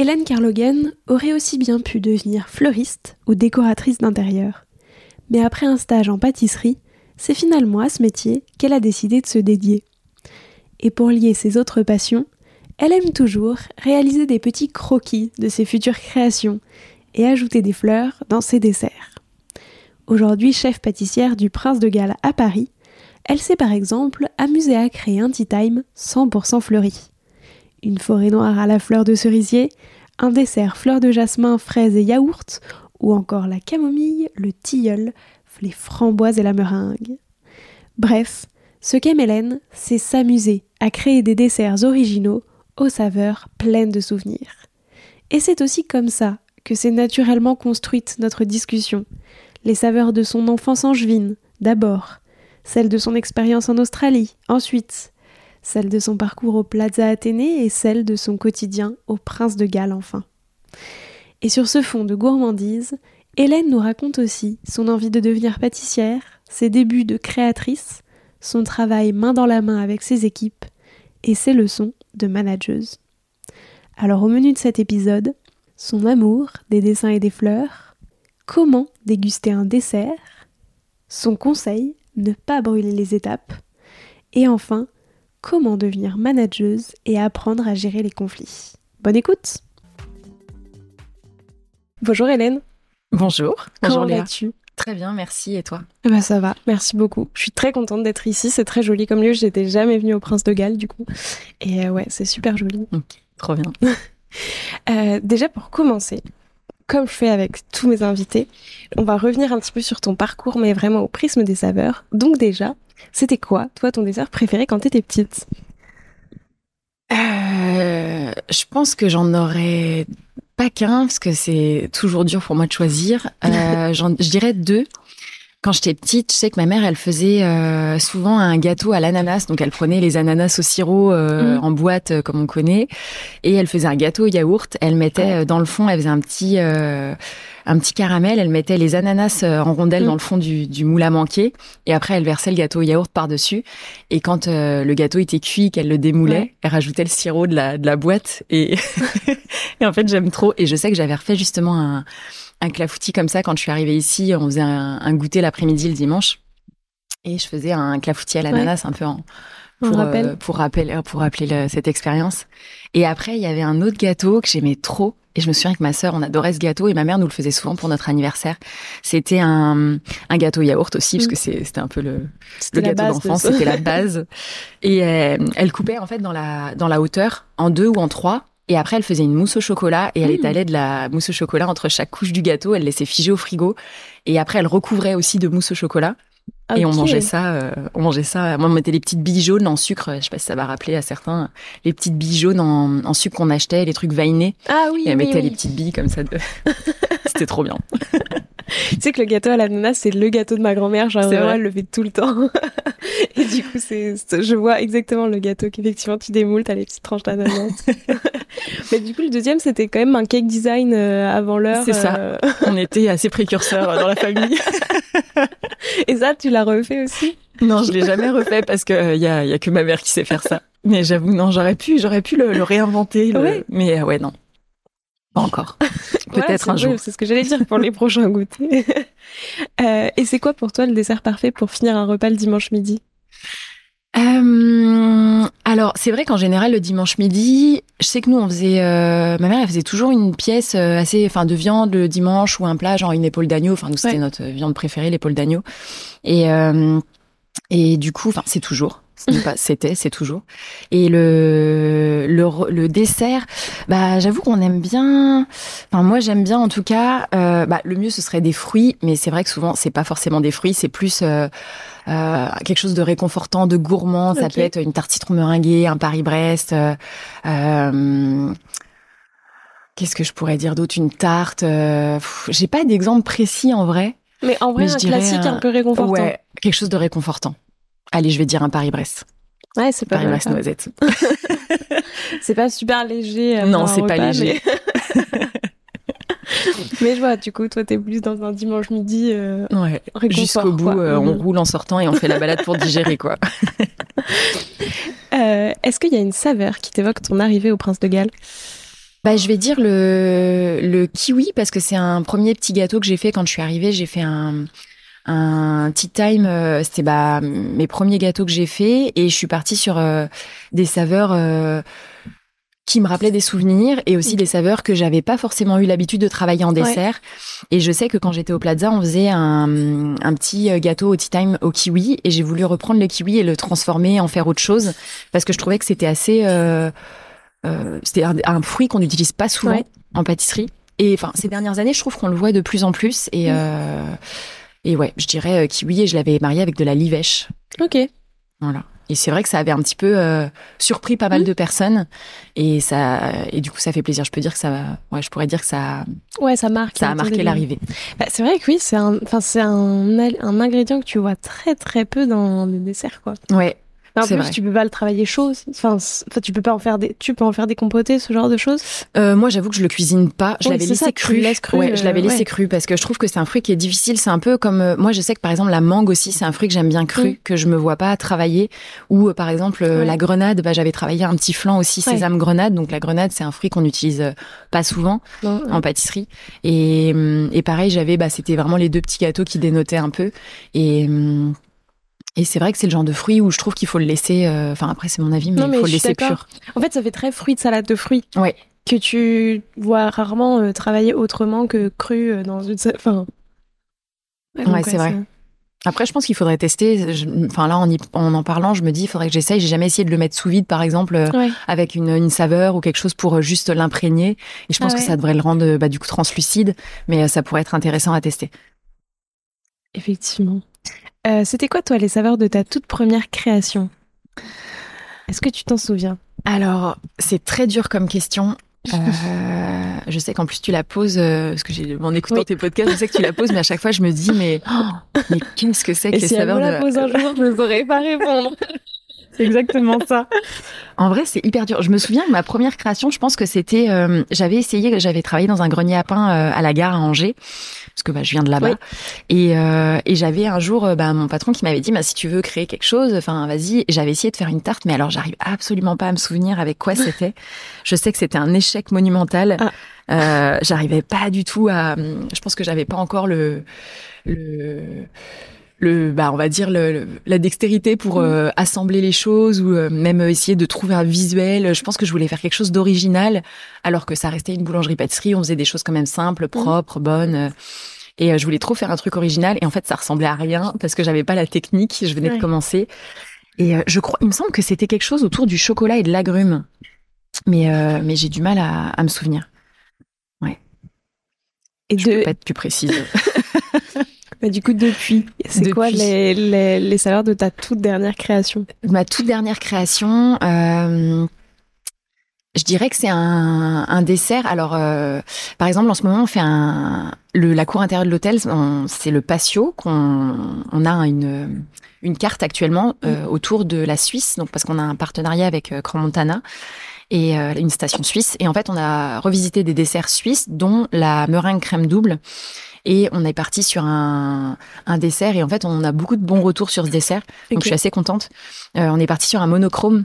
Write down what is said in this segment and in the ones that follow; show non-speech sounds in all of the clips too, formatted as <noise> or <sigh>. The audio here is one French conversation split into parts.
Hélène Carlogan aurait aussi bien pu devenir fleuriste ou décoratrice d'intérieur. Mais après un stage en pâtisserie, c'est finalement à ce métier qu'elle a décidé de se dédier. Et pour lier ses autres passions, elle aime toujours réaliser des petits croquis de ses futures créations et ajouter des fleurs dans ses desserts. Aujourd'hui chef pâtissière du Prince de Galles à Paris, elle s'est par exemple amusée à créer un tea time 100% fleuri une forêt noire à la fleur de cerisier, un dessert fleur de jasmin, fraises et yaourt, ou encore la camomille, le tilleul, les framboises et la meringue. Bref, ce qu'aime Hélène, c'est s'amuser à créer des desserts originaux aux saveurs pleines de souvenirs. Et c'est aussi comme ça que s'est naturellement construite notre discussion. Les saveurs de son enfance angevine, d'abord, celles de son expérience en Australie, ensuite, celle de son parcours au Plaza Athénée et celle de son quotidien au Prince de Galles enfin. Et sur ce fond de gourmandise, Hélène nous raconte aussi son envie de devenir pâtissière, ses débuts de créatrice, son travail main dans la main avec ses équipes et ses leçons de manageuse. Alors au menu de cet épisode, son amour des dessins et des fleurs, comment déguster un dessert, son conseil, ne pas brûler les étapes, et enfin comment devenir manageuse et apprendre à gérer les conflits. Bonne écoute Bonjour Hélène Bonjour, bonjour Léa. tu Très bien, merci. Et toi? Eh ben Ça va, merci beaucoup. Je suis très contente d'être ici, c'est très joli comme lieu. J'étais jamais venue au Prince de Galles du coup. Et euh, ouais, c'est super joli. Ok, trop bien. <laughs> Euh, déjà pour commencer, comme je fais avec tous mes invités, on va revenir un petit peu sur ton parcours, mais vraiment au prisme des saveurs. Donc déjà, c'était quoi, toi, ton dessert préféré quand t'étais petite? Euh, Je pense que j'en aurais pas qu'un, parce que c'est toujours dur pour moi de choisir. Euh, <laughs> je dirais deux. Quand j'étais petite, je sais que ma mère, elle faisait euh, souvent un gâteau à l'ananas. Donc, elle prenait les ananas au sirop euh, mm. en boîte, euh, comme on connaît, et elle faisait un gâteau au yaourt. Elle mettait dans le fond, elle faisait un petit un petit caramel. Elle mettait les ananas en rondelles mm. dans le fond du, du, moule à manquer, et après, elle versait le gâteau au yaourt par dessus. Et quand le gâteau était cuit, qu'elle le démoulait, elle rajoutait le sirop de la de la boîte. Et, <laughs> et en fait, j'aime trop. Et je sais que j'avais refait justement un un clafoutis comme ça quand je suis arrivée ici. On faisait un, goûter l'après-midi le dimanche. Et je faisais un clafoutis à l'ananas un peu en, pour, euh, pour, rappeler, pour rappeler cette expérience. Et après, il y avait un autre gâteau que j'aimais trop. Et je me souviens que ma sœur, on adorait ce gâteau et ma mère nous le faisait souvent pour notre anniversaire. C'était un, un gâteau yaourt aussi, parce que mm. c'était un peu le, le gâteau d'enfance, c'était la base. Et euh, elle coupait en fait dans la, dans la hauteur en deux ou en trois. Et après, elle faisait une mousse au chocolat et elle mmh. étalait de la mousse au chocolat entre chaque couche du gâteau. Elle laissait figer au frigo. Et après, elle recouvrait aussi de mousse au chocolat. Et on mangeait ça, euh, on mangeait ça. Moi, on mettait les petites billes jaunes en sucre. Je sais pas si ça va rappeler à certains les petites billes jaunes en, en sucre qu'on achetait, les trucs vainés. Ah oui. Et oui, mettait les petites billes comme ça. De... <laughs> C'était trop bien. tu sais que le gâteau à l'ananas, c'est le gâteau de ma grand-mère. Genre vraiment, elle le fait tout le temps. <laughs> et du coup, c'est, je vois exactement le gâteau qu'effectivement tu démoules, t'as les petites tranches d'ananas. <laughs> Mais du coup, le deuxième, c'était quand même un cake design euh, avant l'heure. C'est ça. Euh. On était assez précurseurs dans la famille. Et ça, tu l'as refait aussi? Non, je l'ai jamais refait parce que il y, a, y a que ma mère qui sait faire ça. Mais j'avoue, non, j'aurais pu, j'aurais pu le, réinventer. Mais ouais, non. Pas encore. <laughs> Peut-être un jour. C'est ce que j'allais dire pour les prochains goûters. <laughs> euh, et c'est quoi pour toi le dessert parfait pour finir un repas le dimanche midi? Euh, alors, c'est vrai qu'en général, le dimanche midi, je sais que nous, on faisait. euh, ma mère, elle faisait toujours une pièce euh, assez, enfin, de viande le dimanche ou un plat, genre une épaule d'agneau. Enfin, nous, c'était Ouais. notre viande préférée, l'épaule d'agneau. Et euh, et du coup, enfin, c'est toujours. <laughs> C'était, c'est toujours. Et le, le le dessert, bah, j'avoue qu'on aime bien. Enfin, moi, j'aime bien en tout cas. euh, bah, le mieux, ce serait des fruits, mais c'est vrai que souvent, c'est pas forcément des fruits, c'est plus euh, euh, quelque chose de réconfortant, de gourmand. Ça peut être une tarte citron meringuée, un Paris-Brest. euh, euh, Qu'est-ce que je pourrais dire d'autre? Une tarte. J'ai pas d'exemple précis en vrai. Mais en vrai, Mais un dirais classique un, un- peu réconfortant. Ouais, quelque chose de réconfortant. Allez, je vais dire un Paris-Brest. Ouais, c'est pas. Paris-Brest ça. noisette. <laughs> C'est pas super léger. Non, c'est pas léger. Mais... <laughs> <laughs> mais je vois, du coup, toi, t'es plus dans un dimanche midi. euh, Ouais. Jusqu'au bout, euh, on Mhm. roule en sortant et on fait la balade pour digérer, quoi. <laughs> Euh, Est-ce qu'il y a une saveur qui t'évoque ton arrivée au Prince de Galles? Bah, je vais dire le, le kiwi parce que c'est un premier petit gâteau que j'ai fait quand je suis arrivée. J'ai fait un, un tea time. C'était bah, mes premiers gâteaux que j'ai fait et je suis partie sur euh, des saveurs euh, qui me rappelaient des souvenirs et aussi des saveurs que j'avais pas forcément eu l'habitude de travailler en dessert. Et je sais que quand j'étais au Plaza, on faisait un, un petit euh, gâteau au tea time au kiwi et j'ai voulu reprendre le kiwi et le transformer, en faire autre chose parce que je trouvais que c'était assez euh, euh, c'était un, un fruit qu'on n'utilise pas souvent Ouais. en pâtisserie. Et enfin, ces dernières années, je trouve qu'on le voit de plus en plus. Et, Mm. euh, et ouais, je dirais kiwi et je l'avais marié avec de la livèche. Ok. Voilà. Et c'est vrai que ça avait un petit peu euh, surpris pas mal Mm. de personnes. Et ça, et du coup, ça fait plaisir. Je peux dire que ça, ouais, je pourrais dire que ça, Ouais, ça marque. ça a marqué l'arrivée. Bah, c'est vrai que oui, c'est un, enfin, c'est un, un ingrédient que tu vois très très peu dans les desserts, quoi. Ouais. En plus, vrai. tu peux pas le travailler chaud. Enfin, tu peux pas en faire des, tu peux en faire des compotés, ce genre de choses? Euh, moi, j'avoue que je le cuisine pas. Je Oui, l'avais laissé ça, cru. Ouais, je l'avais euh, laissé cru parce que je trouve que c'est un fruit qui est difficile. C'est un peu comme euh, moi, je sais que par exemple la mangue aussi, c'est un fruit que j'aime bien cru, Mm. que je me vois pas travailler. Ou euh, par exemple Ouais. la grenade, bah, j'avais travaillé un petit flan aussi sésame grenade. Donc la grenade, c'est un fruit qu'on utilise euh, pas souvent Non, en pâtisserie. Et, hum, et pareil, j'avais, bah, c'était vraiment les deux petits gâteaux qui dénotaient un peu. Et hum, et c'est vrai que c'est le genre de fruit où je trouve qu'il faut le laisser. euh, Enfin après, c'est mon avis, mais il faut le laisser pur. En fait, ça fait très fruit de salade de fruits. Ouais. Que tu vois rarement euh, travailler autrement que cru euh, dans une. Enfin. Ouais, c'est vrai. Après, je pense qu'il faudrait tester. Je- Enfin, là, en, y- en en parlant, je me dis, il faudrait que j'essaye. J'ai jamais essayé de le mettre sous vide, par exemple, Ouais. avec une, une saveur ou quelque chose pour juste l'imprégner. Et je pense Ah que ça devrait le rendre, bah, du coup, translucide. Mais ça pourrait être intéressant à tester. Effectivement. Euh, C'était quoi, toi, les saveurs de ta toute première création? Est-ce que tu t'en souviens? Alors, c'est très dur comme question. <laughs> Euh, je sais qu'en plus tu la poses, euh, parce que j'ai en écoutant Oui. tes podcasts, je sais que tu la poses, mais à chaque fois je me dis, mais, oh, <gasps> mais qu'est-ce que c'est que Et les si elle saveurs de la pose un jour, je ne saurais pas répondre. <laughs> C'est exactement ça. En vrai, c'est hyper dur. Je me souviens que ma première création, je pense que c'était, euh, j'avais essayé, j'avais travaillé dans un grenier à pain euh, à la gare à Angers, parce que bah, je viens de là-bas. Oui. Et, euh, et j'avais un jour euh, bah, mon patron qui m'avait dit, bah, si tu veux créer quelque chose, enfin vas-y. Et J'avais essayé de faire une tarte, mais alors j'arrive absolument pas à me souvenir avec quoi <laughs> c'était. je sais que c'était un échec monumental. Ah. Euh, j'arrivais pas du tout à. Je pense que j'avais pas encore le le le bah on va dire le, le- la dextérité pour euh, assembler les choses ou euh, même essayer de trouver un visuel. Je pense que je voulais faire quelque chose d'original alors que ça restait une boulangerie pâtisserie on faisait des choses quand même simples propres bonnes. Et euh, je voulais trop faire un truc original. Et en fait ça ressemblait à rien parce que j'avais pas la technique. Je venais Ouais. de commencer. Et euh, je crois il me semble que c'était quelque chose autour du chocolat et de l'agrume mais euh, mais j'ai du mal à, à me souvenir. Et je peux de, pas être plus précise <laughs> bah, du coup, depuis, c'est quoi les, les, les saveurs de ta toute dernière création? Ma toute dernière création, euh, je dirais que c'est un, un dessert. Alors, euh, par exemple, en ce moment, on fait un, le, la cour intérieure de l'hôtel, c'est le patio qu'on on a une, une carte actuellement euh, autour de la Suisse, donc parce qu'on a un partenariat avec euh, Grand Montana et euh, une station suisse. Et en fait, on a revisité des desserts suisses, dont la meringue crème double. Et on est parti sur un, un dessert et en fait on a beaucoup de bons retours sur ce dessert. Donc je suis assez contente. Euh, on est parti sur un monochrome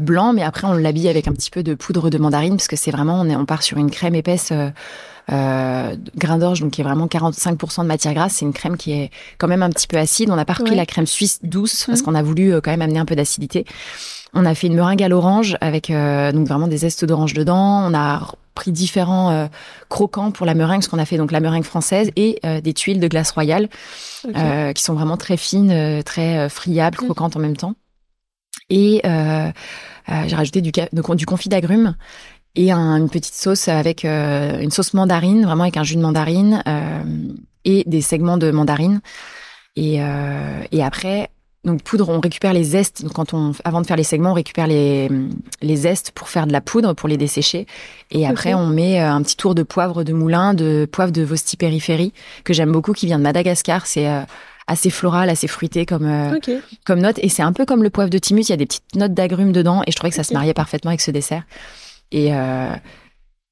blanc, mais après on l'habille avec un petit peu de poudre de mandarine parce que c'est vraiment on, est, on part sur une crème épaisse euh, grain d'orge, donc qui est vraiment 45% de matière grasse. C'est une crème qui est quand même un petit peu acide. On n'a pas repris la crème suisse douce parce mmh. qu'on a voulu euh, quand même amener un peu d'acidité. On a fait une meringue à l'orange avec euh, donc vraiment des zestes d'orange dedans. On a pris différents euh, croquants pour la meringue, ce qu'on a fait donc la meringue française et des tuiles de glace royale qui sont vraiment très fines, très friables, mmh. croquantes en même temps. Et j'ai rajouté du, du confit d'agrumes et une petite sauce avec euh, une sauce mandarine, vraiment avec un jus de mandarine euh, et des segments de mandarine. Et, euh, et après, donc poudre, on récupère les zestes. Donc quand on, avant de faire les segments, on récupère les, les zestes pour faire de la poudre, pour les dessécher. Et après, on met un petit tour de poivre de moulin, de poivre de Vosti périphérie, que j'aime beaucoup, qui vient de Madagascar. C'est assez floral, assez fruité comme, comme note. Et c'est un peu comme le poivre de Timus, il y a des petites notes d'agrumes dedans. Et je trouvais que ça se mariait parfaitement avec ce dessert. Euh,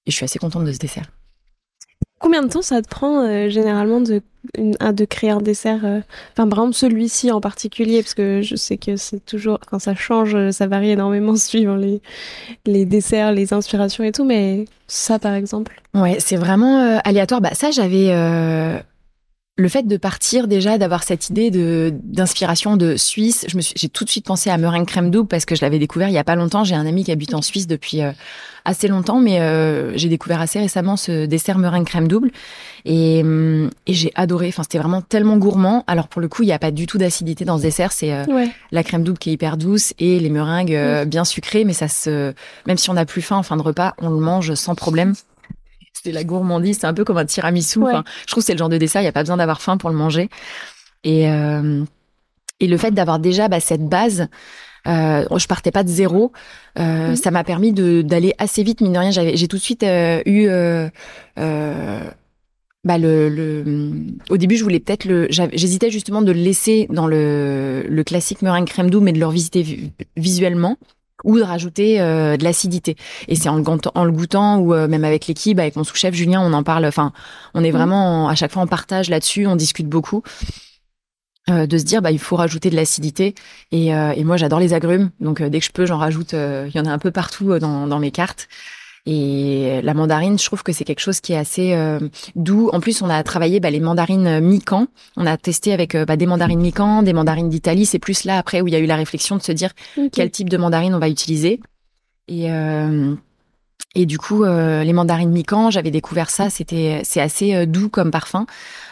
et, je suis assez contente de ce dessert. Combien de temps ça te prend euh, généralement de, de créer un dessert euh, Enfin, par exemple, celui-ci en particulier, parce que je sais que c'est toujours. Quand ça change, ça varie énormément <laughs> suivant les, les desserts, les inspirations et tout, mais ça par exemple Ouais, c'est vraiment aléatoire. Bah, ça, j'avais le fait de partir déjà, d'avoir cette idée de d'inspiration de Suisse, je me j'ai tout de suite pensé à meringue crème double parce que je l'avais découvert il y a pas longtemps. J'ai un ami qui habite en Suisse depuis euh, assez longtemps, mais euh, j'ai découvert assez récemment ce dessert meringue crème double et, hum, et j'ai adoré. Enfin, c'était vraiment tellement gourmand. Alors pour le coup, il n'y a pas du tout d'acidité dans ce dessert. C'est euh, la crème double qui est hyper douce et les meringues bien sucrées, mais ça se, même si on n'a plus faim en fin de repas, on le mange sans problème c'est la gourmandise, c'est un peu comme un tiramisu. je trouve que c'est le genre de dessert, il n'y a pas besoin d'avoir faim pour le manger. Et, euh, et le fait d'avoir déjà bah, cette base, euh, je partais pas de zéro, euh, ça m'a permis d'aller assez vite. Mine de rien, j'ai tout de suite euh, eu. bah le, le, au début, je voulais peut-être le. J'hésitais justement de le laisser dans le, le classique meringue crème doux, mais de le revisiter visuellement ou de rajouter euh, de l'acidité. Et c'est en, en, le goûtant ou euh, même avec l'équipe, avec mon sous-chef Julien, on en parle. Enfin, on est mmh. vraiment à chaque fois en partage là-dessus, on discute beaucoup. Euh, de se dire bah il faut rajouter de l'acidité et, et moi j'adore les agrumes donc dès que je peux j'en rajoute il y en a un peu partout dans, dans mes cartes et la mandarine, je trouve que c'est quelque chose qui est assez euh, doux. En plus, on a travaillé bah, les mandarines mi-camp. On a testé avec euh, bah, des mandarines mi-camp, des mandarines d'Italie. C'est plus là après où il y a eu la réflexion de se dire quel type de mandarine on va utiliser. Et euh, et du coup, les mandarines mi-camp, j'avais découvert ça. C'était c'est assez doux comme parfum.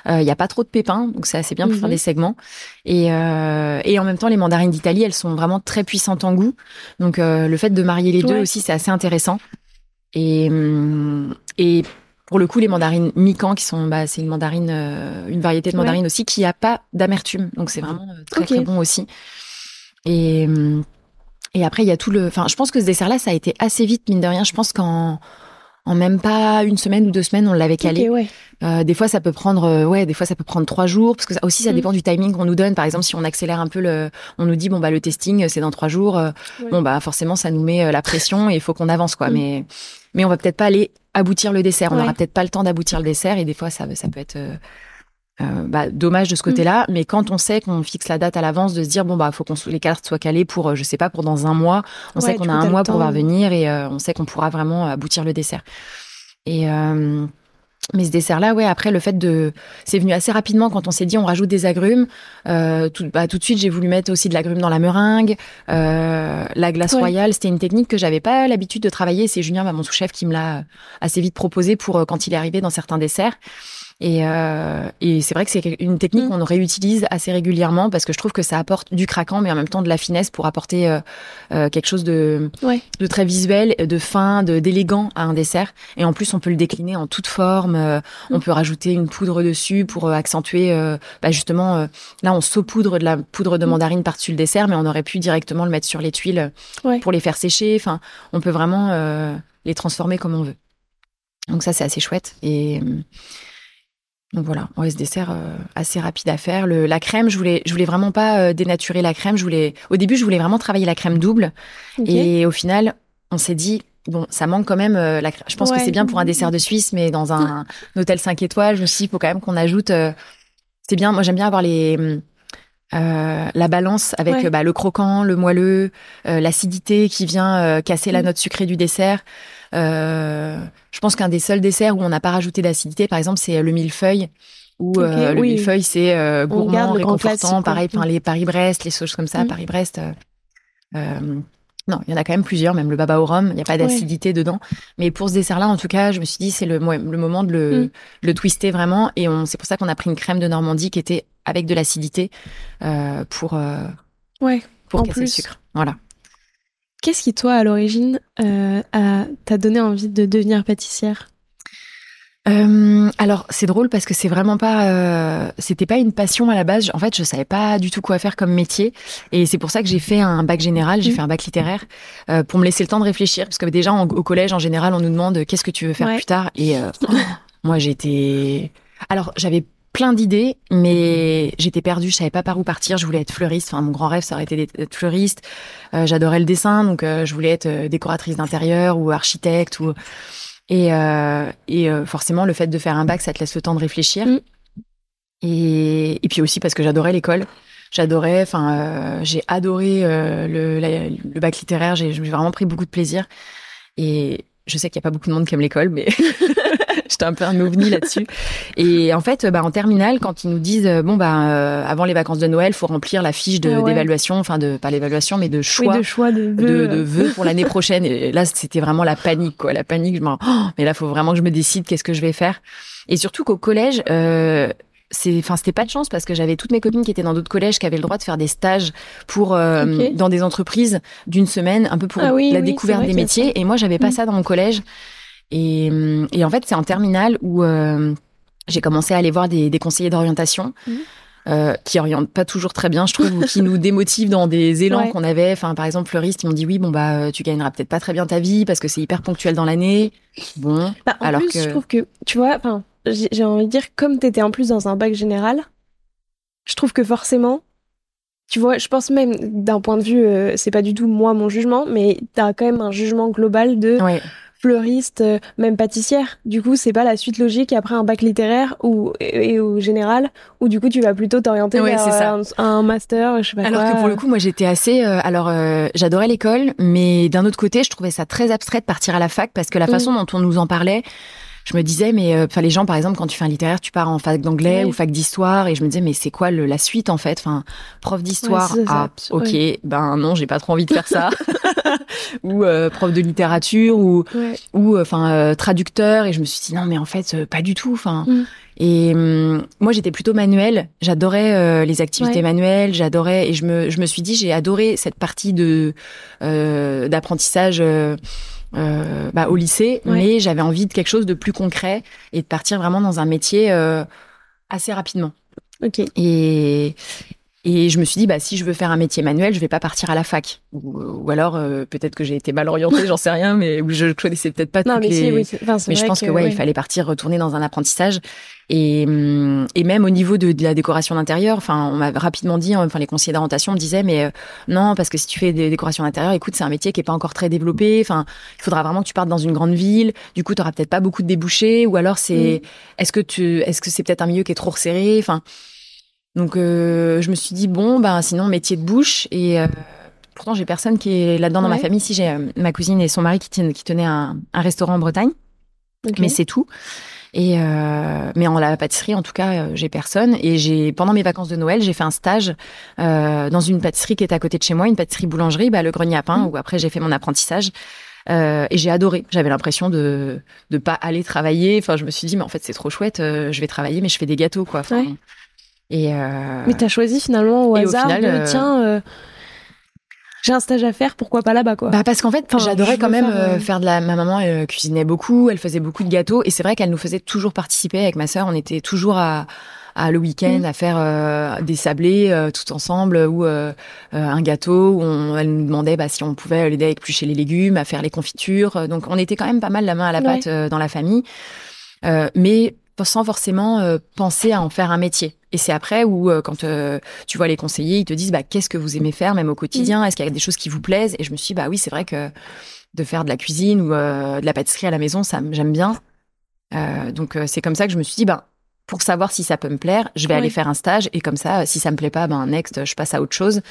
Il n'y a pas trop de pépins, donc c'est assez bien pour faire mhm. des segments. Et, et en même temps, les mandarines d'Italie, elles sont vraiment très puissantes en goût. Donc le fait de marier les deux aussi, c'est assez intéressant. Et, hum, et pour le coup, les mandarines Mikan, qui sont, bah, c'est une mandarine, euh, une variété de mandarine aussi, qui a pas d'amertume. Donc c'est vraiment euh, très très bon aussi. Et hum, et après, il y a tout le. Enfin, je pense que ce dessert-là, ça a été assez vite, mine de rien. Je pense qu'en en même pas une semaine ou deux semaines, on l'avait calé. euh, des fois, ça peut prendre, euh, ouais, des fois, ça peut prendre trois jours, parce que ça, aussi, ça mm. dépend du timing qu'on nous donne. Par exemple, si on accélère un peu le, on nous dit bon bah le testing, c'est dans trois jours. Bon bah forcément, ça nous met la pression et il faut qu'on avance quoi. Mm. Mais mais on va peut-être pas aller aboutir le dessert. On n'aura peut-être pas le temps d'aboutir le dessert et des fois ça, ça peut être euh, euh, bah, dommage de ce côté-là. Mm. Mais quand on sait qu'on fixe la date à l'avance, de se dire bon bah faut qu'on les cartes soient calées pour euh, je sais pas pour dans un mois. On sait qu'on a un mois pour venir et on sait qu'on pourra vraiment aboutir le dessert. Et mais ce dessert-là, ouais, après le fait de, c'est venu assez rapidement quand on s'est dit on rajoute des agrumes. Euh, tout, bah, tout de suite, j'ai voulu mettre aussi de l'agrume dans la meringue. Euh, la glace royale, c'était une technique que j'avais pas l'habitude de travailler. C'est Julien, bah, mon sous-chef, qui me l'a assez vite proposé pour euh, quand il est arrivé dans certains desserts. Et, euh, et c'est vrai que c'est une technique mm. qu'on réutilise assez régulièrement parce que je trouve que ça apporte du craquant, mais en même temps de la finesse pour apporter euh, euh quelque chose de, de très visuel, de fin, de d'élégant à un dessert. Et en plus, on peut le décliner en toute forme. Euh, on mm. peut rajouter une poudre dessus pour euh, accentuer. Bah justement, là, on saupoudre de la poudre de mm. mandarine par-dessus le dessert, mais on aurait pu directement le mettre sur les tuiles pour les faire sécher. Enfin, on peut vraiment les transformer comme on veut. Donc ça, c'est assez chouette. Et donc voilà, on ce dessert euh, assez rapide à faire. Le, la crème, je voulais, je voulais vraiment pas euh, dénaturer la crème. Je voulais, au début, je voulais vraiment travailler la crème double. Et au final, on s'est dit, bon, ça manque quand même. Euh, la crème. Je pense que c'est bien pour un dessert de Suisse, mais dans un, <laughs> un hôtel 5 étoiles, je me suis dit, il faut quand même qu'on ajoute. c'est bien. Moi, j'aime bien avoir les Euh, la balance avec Ouais. bah, le croquant, le moelleux, euh, l'acidité qui vient euh, casser la Mm. note sucrée du dessert. Euh, je pense qu'un des seuls desserts où on n'a pas rajouté d'acidité, par exemple, c'est le millefeuille. Où euh, le oui. millefeuille, c'est euh, gourmand, réconfortant. Pareil, enfin, les Paris-Brest, les choses comme ça, Mm. Paris-Brest. euh, euh, non, il y en a quand même plusieurs, même le baba au rhum, il n'y a pas d'acidité dedans. Mais pour ce dessert-là, en tout cas, je me suis dit, c'est le, mo- le moment de le, Mm. le twister vraiment. Et c'est pour ça qu'on a pris une crème de Normandie qui était avec de l'acidité euh, pour, euh, Ouais. pour casser le sucre. Voilà. Qu'est-ce qui, toi, à l'origine, euh, t'a donné envie de devenir pâtissière? Euh, alors c'est drôle parce que c'est vraiment pas, euh, c'était pas une passion à la base. En fait, je savais pas du tout quoi faire comme métier, et c'est pour ça que j'ai fait un bac général, j'ai Mhm. fait un bac littéraire euh, pour me laisser le temps de réfléchir, parce que déjà en- au collège en général, on nous demande qu'est-ce que tu veux faire Ouais. plus tard, et <laughs> moi j'étais, alors j'avais plein d'idées, mais j'étais perdue, je savais pas par où partir. Je voulais être fleuriste. Enfin, mon grand rêve, ça aurait été d'être fleuriste. Euh, J'adorais le dessin, donc euh, je voulais être euh, décoratrice d'intérieur ou architecte ou et, euh, et euh, forcément, le fait de faire un bac, ça te laisse le temps de réfléchir. Mm. Et, et puis aussi parce que j'adorais l'école. J'adorais, enfin, euh, j'ai adoré euh, le, la- le bac littéraire. J'ai j'ai vraiment pris beaucoup de plaisir. Et je sais qu'il n'y a pas beaucoup de monde qui aime l'école, mais <laughs> <laughs> j'étais un peu un ovni là-dessus. Et en fait, bah, en terminale, quand ils nous disent, euh, bon, bah, euh, avant les vacances de Noël, faut remplir la fiche de- ouais. d'évaluation, enfin, de, pas l'évaluation, mais de choix Oui, de choix, de de, vœux. de vœux pour l'année prochaine. Et là, c'était vraiment la panique, quoi. La panique, je me oh, mais là, faut vraiment que je me décide qu'est-ce que je vais faire. Et surtout qu'au collège, euh, c'est, enfin, c'était pas de chance parce que j'avais toutes mes copines qui étaient dans d'autres collèges qui avaient le droit de faire des stages pour euh, dans des entreprises d'une semaine, un peu pour Ah oui, la oui, découverte des métiers. Et moi, j'avais pas Mm. ça dans mon collège. Et, hum, et en fait, c'est en terminale où euh, j'ai commencé à aller voir des, des conseillers d'orientation. Mhm. euh, qui orientent pas toujours très bien, je trouve, ou qui <laughs> nous démotivent dans des élans Ouais. qu'on avait. Enfin, par exemple, fleuriste, ils m'ont dit oui, bon bah, euh, tu gagneras peut-être pas très bien ta vie parce que c'est hyper ponctuel dans l'année. Bon, Bah, en Alors plus, que- je trouve que, tu vois, enfin, j'ai j'ai envie de dire, comme t'étais en plus dans un bac général, je trouve que forcément, tu vois, je pense même d'un point de vue, euh, c'est pas du tout moi mon jugement, mais t'as quand même un jugement global de ouais, fleuriste, euh, même pâtissière. Du coup, c'est pas la suite logique après un bac littéraire ou et, et au général, où du coup tu vas plutôt t'orienter vers ça. un, un master, je sais pas Alors quoi. que pour le coup, moi, j'étais assez. euh, alors, euh, j'adorais l'école, mais d'un autre côté, je trouvais ça très abstrait de partir à la fac parce que la Mm. façon dont on nous en parlait. Je me disais, mais euh, enfin les gens, par exemple, quand tu fais un littéraire, tu pars en fac d'anglais ou fac d'histoire, et je me disais, mais c'est quoi le, la suite en fait? Enfin, prof d'histoire, Ouais, ah, ok, ben non, j'ai pas trop envie de faire ça. <laughs> <laughs> ou euh, prof de littérature, ou Ouais. ou enfin euh, traducteur et je me suis dit non mais en fait euh, pas du tout enfin Mm. et hum, moi j'étais plutôt manuelle j'adorais euh, les activités Ouais. manuelles j'adorais et je me je me suis dit j'ai adoré cette partie de euh, d'apprentissage euh, bah, au lycée Ouais. mais j'avais envie de quelque chose de plus concret et de partir vraiment dans un métier euh, assez rapidement Ok. et et je me suis dit, bah, si je veux faire un métier manuel, je vais pas partir à la fac. Ou, ou alors, euh, peut-être que j'ai été mal orientée, j'en sais rien, mais ou je connaissais peut-être pas Non, toutes mais les... si, oui. enfin, Mais je pense que, ouais, il fallait partir retourner dans un apprentissage. Et, hum, et même au niveau de, de la décoration d'intérieur, enfin, on m'a rapidement dit, enfin, les conseillers d'orientation me disaient, mais euh, non, parce que si tu fais des décorations d'intérieur, écoute, c'est un métier qui est pas encore très développé. Enfin, il faudra vraiment que tu partes dans une grande ville. Du coup, tu auras peut-être pas beaucoup de débouchés. Ou alors, c'est, est-ce que tu, est-ce que c'est peut-être un milieu qui est trop resserré? Enfin, donc, euh, je me suis dit, bon, ben, sinon, métier de bouche. Et euh, pourtant, j'ai personne qui est là-dedans dans ma famille. Si j'ai euh, ma cousine et son mari qui, tiennent- qui tenaient un, un restaurant en Bretagne mais c'est tout. Et euh, mais en la pâtisserie, en tout cas, euh, j'ai personne. Et j'ai pendant mes vacances de Noël, j'ai fait un stage euh, dans une pâtisserie qui est à côté de chez moi, une pâtisserie boulangerie, bah, le Grenier à pain, Mhm. où après j'ai fait mon apprentissage. Euh, et j'ai adoré. J'avais l'impression de de pas aller travailler. Enfin, je me suis dit, mais en fait, c'est trop chouette. euh, je vais travailler, mais je fais des gâteaux, quoi. Enfin, Ouais. Et euh, Mais t'as choisi finalement au Et au hasard final, de euh, tiens, euh, j'ai un stage à faire, pourquoi pas là-bas quoi. Bah parce qu'en fait, Enfin, j'adorais quand même faire, euh, euh, faire de la. Ma maman euh, cuisinait beaucoup, elle faisait beaucoup de gâteaux, et c'est vrai qu'elle nous faisait toujours participer avec ma sœur. On était toujours à, à le week-end Mm. à faire euh, des sablés euh, tout ensemble ou un gâteau. Où on, elle nous demandait bah, si on pouvait l'aider à éplucher les légumes, à faire les confitures. Donc on était quand même pas mal la main à la Ouais. pâte euh, dans la famille, Euh, mais sans forcément euh, penser à en faire un métier. Et c'est après où, euh, quand euh, tu vois les conseillers, ils te disent bah, qu'est-ce que vous aimez faire, même au quotidien? Est-ce qu'il y a des choses qui vous plaisent? Et je me suis dit, bah oui, c'est vrai que de faire de la cuisine ou de la pâtisserie à la maison, ça, j'aime bien. Donc c'est comme ça que je me suis dit, bah, pour savoir si ça peut me plaire, je vais aller faire un stage et comme ça, si ça me plaît pas, ben next, je passe à autre chose.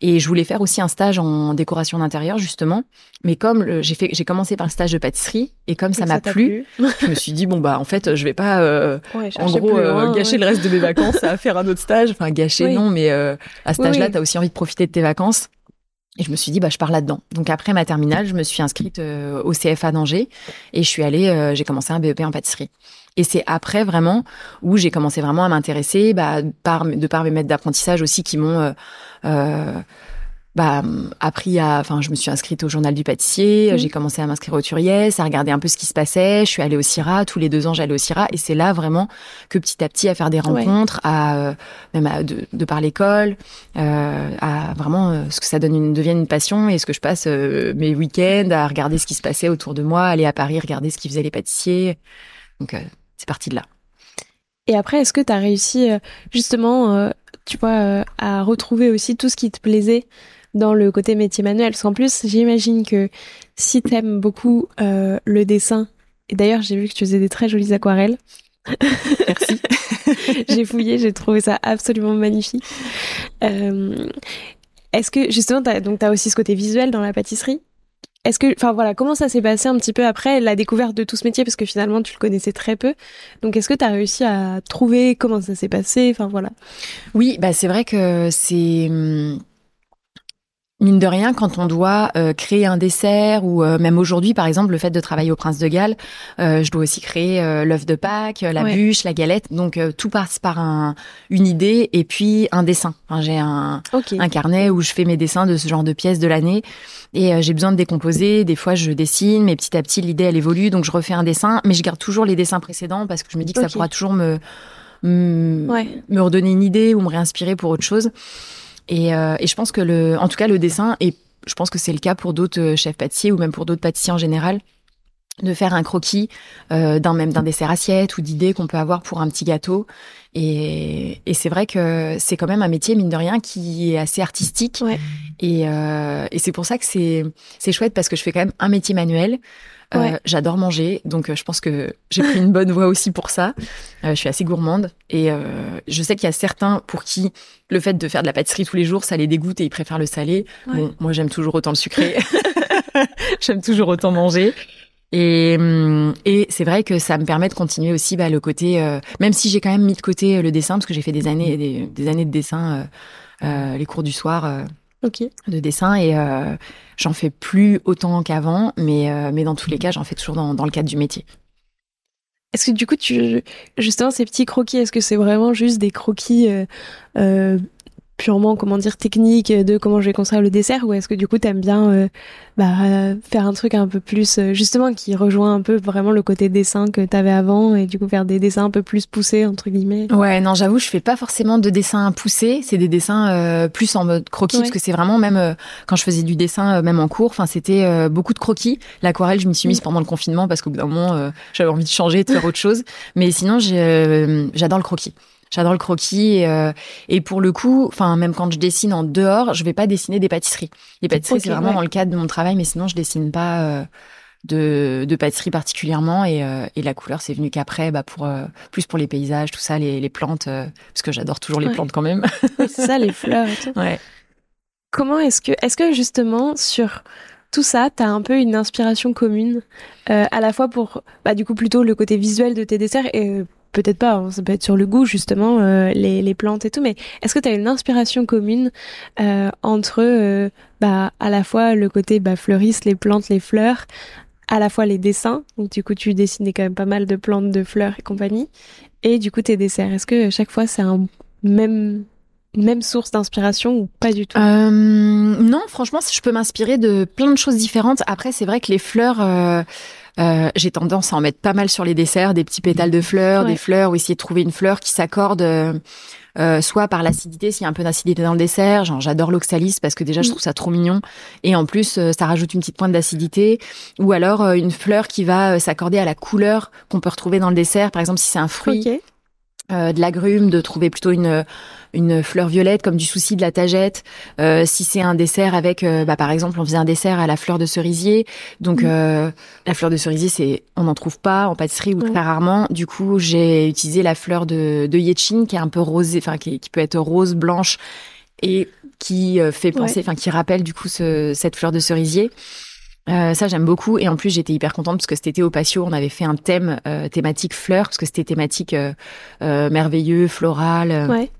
Et je voulais faire aussi un stage en décoration d'intérieur justement, mais comme j'ai fait, j'ai commencé par le stage de pâtisserie et comme ça m'a plu, je me suis dit bon bah en fait je vais pas euh, en gros euh, gâcher le reste de mes <laughs> vacances à faire un autre stage, enfin gâcher non, mais euh, à ce stage-là tu as aussi envie de profiter de tes vacances. Et je me suis dit, bah, je pars là-dedans. Donc après ma terminale, je me suis inscrite au CFA d'Angers et je suis allée, j'ai commencé un BEP en pâtisserie. Et c'est après vraiment où j'ai commencé vraiment à m'intéresser, bah, par, de par mes maîtres d'apprentissage aussi qui m'ont euh, bah, appris à, enfin, je me suis inscrite au journal du pâtissier, mmh. j'ai commencé à m'inscrire au Turiès, à regarder un peu ce qui se passait. Je suis allée au CIRA, tous les deux ans j'allais au CIRA, et c'est là vraiment que petit à petit à faire des rencontres, à euh, même à, de, de par l'école, euh, à vraiment euh, ce que ça donne une, devienne une passion et ce que je passe euh, mes week-ends à regarder ce qui se passait autour de moi, aller à Paris regarder ce qu'ils faisaient les pâtissiers. Donc c'est parti de là. Et après, est-ce que tu as réussi justement tu vois, euh, à retrouver aussi tout ce qui te plaisait dans le côté métier manuel? Parce qu'en plus, j'imagine que si t'aimes beaucoup euh, le dessin, et d'ailleurs j'ai vu que tu faisais des très jolies aquarelles. Merci. <laughs> j'ai fouillé, j'ai trouvé ça absolument magnifique. Euh, Est-ce que justement, as, donc t'as aussi ce côté visuel dans la pâtisserie? Est-ce que, enfin voilà, comment ça s'est passé un petit peu après la découverte de tout ce métier? Parce que finalement tu le connaissais très peu. Donc est-ce que tu as réussi à trouver comment ça s'est passé? Enfin voilà. Oui, bah c'est vrai que c'est hum, mine de rien, quand on doit euh, créer un dessert ou euh, même aujourd'hui, par exemple, le fait de travailler au Prince de Galles, euh, je dois aussi créer l'œuf de Pâques, la bûche, la galette. Donc tout passe par un, une idée et puis un dessin. j'ai un, un carnet où je fais mes dessins de ce genre de pièces de l'année et j'ai besoin de décomposer. Des fois, je dessine, mais petit à petit, l'idée elle évolue, donc je refais un dessin, mais je garde toujours les dessins précédents parce que je me dis que ça pourra toujours me me redonner une idée ou me réinspirer pour autre chose. Et, euh, et je pense que le, en tout cas, le dessin, et je pense que c'est le cas pour d'autres euh, chefs pâtissiers ou même pour d'autres pâtissiers en général, de faire un croquis euh, d'un même d'un dessert assiette ou d'idées qu'on peut avoir pour un petit gâteau. Et, et c'est vrai que c'est quand même un métier mine de rien qui est assez artistique. Ouais. Et, euh, et c'est pour ça que c'est c'est chouette parce que je fais quand même un métier manuel. Euh, j'adore manger, donc euh, je pense que j'ai pris une bonne voie aussi pour ça. Euh, je suis assez gourmande et je sais qu'il y a certains pour qui le fait de faire de la pâtisserie tous les jours, ça les dégoûte et ils préfèrent le salé. Bon, moi j'aime toujours autant le sucré. <laughs> j'aime toujours autant manger. Et, hum, et c'est vrai que ça me permet de continuer aussi bah, le côté, même si j'ai quand même mis de côté le dessin, parce que j'ai fait des années, des, des années de dessin, les cours du soir de dessin et euh, j'en fais plus autant qu'avant, mais, euh, mais dans tous les cas, j'en fais toujours dans, dans, le cadre du métier. Est-ce que du coup, tu, justement, ces petits croquis, est-ce que c'est vraiment juste des croquis euh, purement, comment dire, technique de comment je vais construire le dessert ou est-ce que du coup, tu aimes bien euh, bah, faire un truc un peu plus, euh, justement, qui rejoint un peu vraiment le côté dessin que tu avais avant et du coup faire des dessins un peu plus poussés, entre guillemets? Ouais, non, j'avoue, je fais pas forcément de dessins poussés, c'est des dessins euh, plus en mode croquis parce que c'est vraiment même quand je faisais du dessin, même en cours, enfin, c'était beaucoup de croquis. L'aquarelle, je m'y suis mise pendant le confinement parce qu'au bout d'un moment, j'avais envie de changer, de faire autre chose. Mais sinon, j'adore le croquis. J'adore le croquis et, euh, et, pour le coup, enfin même quand je dessine en dehors, je vais pas dessiner des pâtisseries. Les pâtisseries c'est vraiment dans le cadre de mon travail, mais sinon je dessine pas euh, de, de pâtisserie particulièrement et, euh, et la couleur c'est venu qu'après, bah pour plus pour les paysages, tout ça, les, les plantes, parce que j'adore toujours les plantes quand même. c'est ça, les fleurs et tout. <laughs> Ouais. Comment est-ce que, est-ce que justement sur tout ça, tu as un peu une inspiration commune, à la fois pour, bah, du coup, plutôt le côté visuel de tes desserts et peut-être pas, hein, ça peut être sur le goût justement, euh, les, plantes et tout, mais est-ce que tu as une inspiration commune euh, entre euh, bah, à la fois le côté bah, fleuriste, les plantes, les fleurs, à la fois les dessins, donc du coup tu dessinais quand même pas mal de plantes, de fleurs et compagnie, et du coup tes desserts, est-ce que chaque fois c'est un même même source d'inspiration ou pas du tout? Non, franchement, je peux m'inspirer de plein de choses différentes. Après, c'est vrai que les fleurs, j'ai tendance à en mettre pas mal sur les desserts, des petits pétales de fleurs, des fleurs, ou essayer de trouver une fleur qui s'accorde. Euh, euh soit par l'acidité, s'il y a un peu d'acidité dans le dessert, genre j'adore l'oxalis parce que déjà je mm. trouve ça trop mignon et en plus euh, ça rajoute une petite pointe d'acidité ou alors une fleur qui va s'accorder à la couleur qu'on peut retrouver dans le dessert, par exemple si c'est un fruit. De l'agrume, de trouver plutôt une une fleur violette comme du souci de la tagette. si c'est un dessert avec, bah, par exemple, on faisait un dessert à la fleur de cerisier. Donc mm. la fleur de cerisier, c'est on n'en trouve pas en pâtisserie ou très rarement. Du coup, j'ai utilisé la fleur de de yetchin qui est un peu rosée, enfin qui, qui peut être rose blanche et qui euh, fait penser, enfin qui rappelle du coup ce, cette fleur de cerisier. Euh, ça j'aime beaucoup. Et en plus j'étais hyper contente parce que cet été au patio on avait fait un thème euh, thématique fleurs parce que c'était thématique euh, euh merveilleux floral ouais.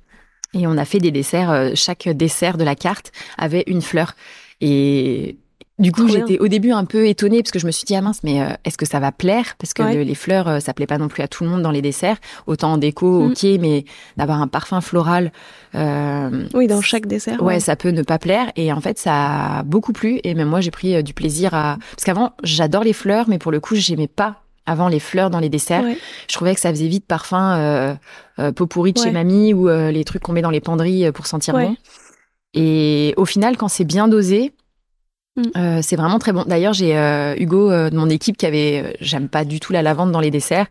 et on a fait des desserts chaque dessert de la carte avait une fleur. Et du coup, j'étais au début un peu étonnée parce que je me suis dit ah mince, mais euh, est-ce que ça va plaire? Parce que les fleurs, euh, ça plaît pas non plus à tout le monde dans les desserts. Autant en déco, mm. ok, mais d'avoir un parfum floral. Euh, oui, dans chaque dessert. Ouais, ça peut ne pas plaire. Et en fait, ça a beaucoup plu. Et même moi, j'ai pris du plaisir à. Parce qu'avant, j'adore les fleurs, mais pour le coup, j'aimais pas avant les fleurs dans les desserts. Je trouvais que ça faisait vite parfum euh, euh, pot pourri de chez mamie ou les trucs qu'on met dans les penderies pour sentir bon. Et au final, quand c'est bien dosé, Mm. Euh, c'est vraiment très bon. D'ailleurs, j'ai euh, Hugo euh, de mon équipe qui avait, j'aime pas du tout la lavande dans les desserts,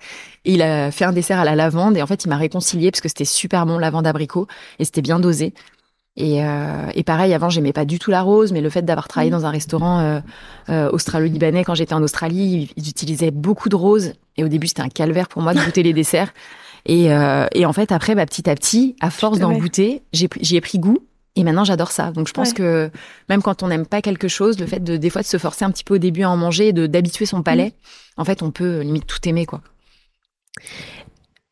et il a fait un dessert à la lavande et en fait, il m'a réconcilié parce que c'était super bon lavande abricot et c'était bien dosé. Et, et pareil, avant, j'aimais pas du tout la rose, mais le fait d'avoir travaillé mm. dans un restaurant australo-libanais quand j'étais en Australie, ils, utilisaient beaucoup de rose et au début, c'était un calvaire pour moi de goûter les <laughs> desserts. Et, et en fait, après, bah, petit à petit, à force d'en goûter, j'y ai pris goût. Et maintenant, j'adore ça. Donc, je pense que même quand on n'aime pas quelque chose, le fait de des fois de se forcer un petit peu au début à en manger, de d'habituer son palais, mm. en fait, on peut limite tout aimer, quoi.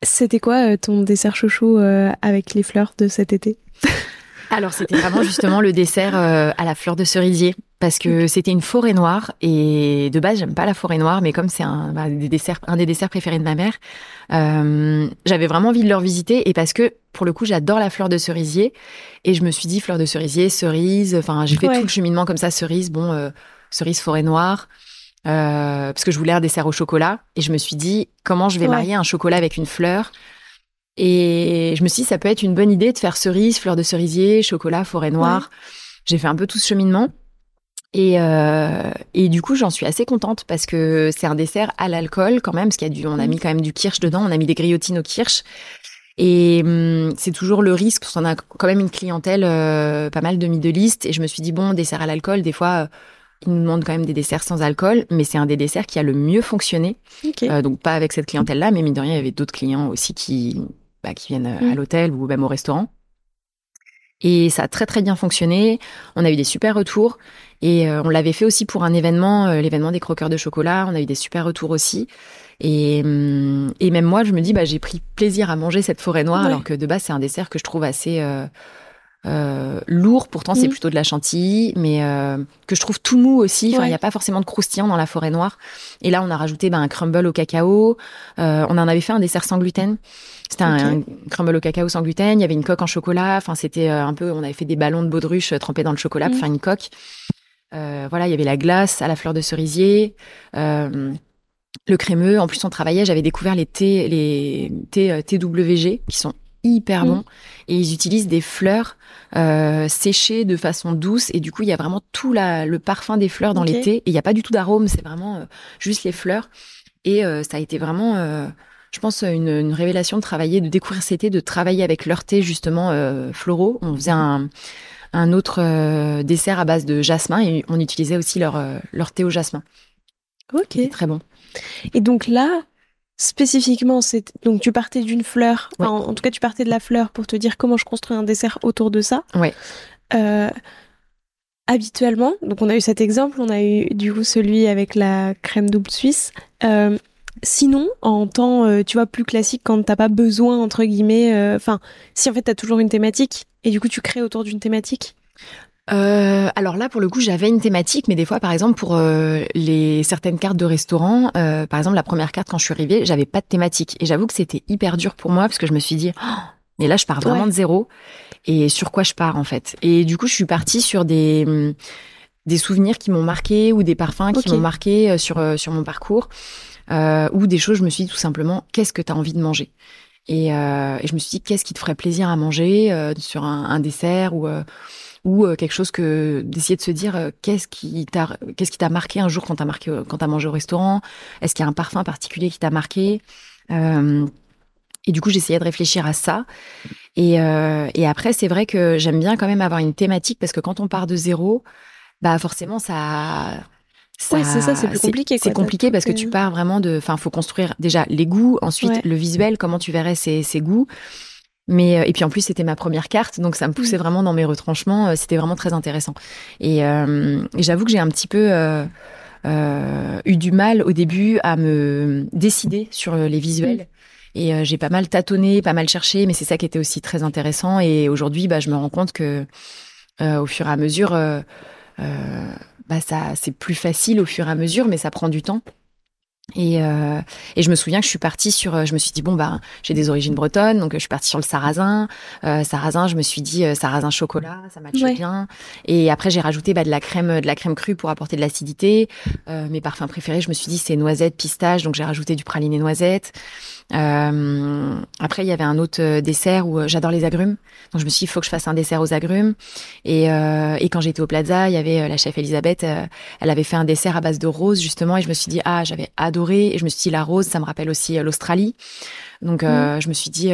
C'était quoi euh, ton dessert chouchou euh, avec les fleurs de cet été? <laughs> Alors, c'était vraiment justement le dessert euh, à la fleur de cerisier parce que c'était une forêt noire et de base j'aime pas la forêt noire mais comme c'est un bah, des desserts un des desserts préférés de ma mère euh, j'avais vraiment envie de leur visiter et parce que pour le coup j'adore la fleur de cerisier et je me suis dit fleur de cerisier cerise enfin j'ai fait tout le cheminement comme ça cerise bon euh, cerise forêt noire euh, parce que je voulais un dessert au chocolat et je me suis dit comment je vais marier un chocolat avec une fleur? Et je me suis dit ça peut être une bonne idée de faire cerise fleur de cerisier chocolat forêt noire. J'ai fait un peu tout ce cheminement et, euh, et du coup, j'en suis assez contente parce que c'est un dessert à l'alcool quand même, parce qu'il y a du, on a mis quand même du kirsch dedans, on a mis des griotines au kirsch. Et hum, c'est toujours le risque, parce qu'on a quand même une clientèle euh, pas mal de middle Et je me suis dit, bon, dessert à l'alcool, des fois, euh, ils nous demandent quand même des desserts sans alcool, mais c'est un des desserts qui a le mieux fonctionné. Euh, donc pas avec cette clientèle-là, mais mine de rien, il y avait d'autres clients aussi qui, bah, qui viennent à mm. l'hôtel ou même au restaurant. Et ça a très très bien fonctionné. On a eu des super retours. Et euh, on l'avait fait aussi pour un événement, euh, l'événement des croqueurs de chocolat. On a eu des super retours aussi. Et, hum, et même moi, je me dis, bah, j'ai pris plaisir à manger cette forêt noire, alors que de base, c'est un dessert que je trouve assez euh, euh lourd. Pourtant, c'est mmh. plutôt de la chantilly, mais que je trouve tout mou aussi. Enfin, il n'y a pas forcément de croustillant dans la forêt noire. Et là, on a rajouté bah, un crumble au cacao. on en avait fait un dessert sans gluten. C'était un, crumble au cacao sans gluten. Il y avait une coque en chocolat. Enfin, c'était un peu. On avait fait des ballons de baudruche trempés dans le chocolat pour mmh. faire une coque. Euh, voilà, il y avait la glace à la fleur de cerisier, euh, le crémeux. En plus, on travaillait. J'avais découvert les thés, les thés euh, TWG qui sont hyper mm. bons et ils utilisent des fleurs séchées de façon douce et du coup il y a vraiment tout le parfum des fleurs dans les thés et il n'y a pas du tout d'arôme c'est vraiment juste les fleurs et ça a été vraiment je pense une, une, révélation de travailler de découvrir ces thés de travailler avec leurs thés justement floraux on faisait un un autre euh, dessert à base de jasmin et on utilisait aussi leur, euh, leur thé au jasmin. Ok. Très bon. Et donc là, spécifiquement, c'est donc tu partais d'une fleur, en, tout cas tu partais de la fleur pour te dire comment je construis un dessert autour de ça. Ouais. Euh, habituellement, donc on a eu cet exemple, on a eu du coup celui avec la crème double suisse. Sinon, en temps, euh, tu vois, plus classique, quand t'as pas besoin, entre guillemets, euh, enfin, si en fait t'as toujours une thématique, et du coup tu crées autour d'une thématique? Euh, alors là, pour le coup, j'avais une thématique, mais des fois, par exemple, pour les certaines cartes de restaurant, par exemple, la première carte quand je suis arrivée, j'avais pas de thématique, et j'avoue que c'était hyper dur pour moi parce que je me suis dit, oh, et là, je pars vraiment de zéro, et sur quoi je pars en fait? Et du coup, je suis partie sur des des souvenirs qui m'ont marqué ou des parfums qui m'ont marqué sur sur mon parcours euh, ou des choses, je me suis dit tout simplement, qu'est-ce que tu as envie de manger? Et, euh, et, je me suis dit, qu'est-ce qui te ferait plaisir à manger euh, sur un, dessert ou ou quelque chose que d'essayer de se dire qu'est-ce qui t'a qu'est-ce marqué un jour quand t'as marqué quand mangé au restaurant? Est-ce qu'il y a un parfum particulier qui t'a marqué? Et du coup, j'essayais de réfléchir à ça. Et, et après, c'est vrai que j'aime bien quand même avoir une thématique parce que quand on part de zéro, bah forcément, ça. Ça ouais, c'est ça, c'est plus compliqué. C'est compliqué parce que tu pars vraiment de. Enfin, faut construire déjà les goûts, ensuite le visuel, comment tu verrais ces, ces goûts. Mais euh, et puis en plus c'était ma première carte, donc ça me poussait mm. vraiment dans mes retranchements. Euh, c'était vraiment très intéressant. Et, euh, et j'avoue que j'ai un petit peu euh, euh, eu du mal au début à me décider sur les visuels. Mm. Et j'ai pas mal tâtonné, pas mal cherché, mais c'est ça qui était aussi très intéressant. Et aujourd'hui, bah, je me rends compte que au fur et à mesure, bah, ça, c'est plus facile au fur et à mesure, mais ça prend du temps. Et, euh, et, je me souviens que je suis partie sur, je me suis dit bon bah j'ai des origines bretonnes, donc je suis partie sur le sarrasin. Euh, sarrasin, je me suis dit euh, sarrasin chocolat, ça matche ouais. bien. Et après j'ai rajouté bah, de la crème, de la crème crue pour apporter de l'acidité. Euh, mes parfums préférés, je me suis dit c'est noisette, pistache, donc j'ai rajouté du praliné noisette. Euh, après, il y avait un autre euh, dessert où euh, j'adore les agrumes. Donc, je me suis dit, il faut que je fasse un dessert aux agrumes. Et, euh, et quand j'étais au Plaza, il y avait la chef Elisabeth. elle avait fait un dessert à base de rose, justement. Et je me suis dit, ah, j'avais adoré. Et je me suis dit, la rose, ça me rappelle aussi l'Australie. Donc, mmh. je me suis dit,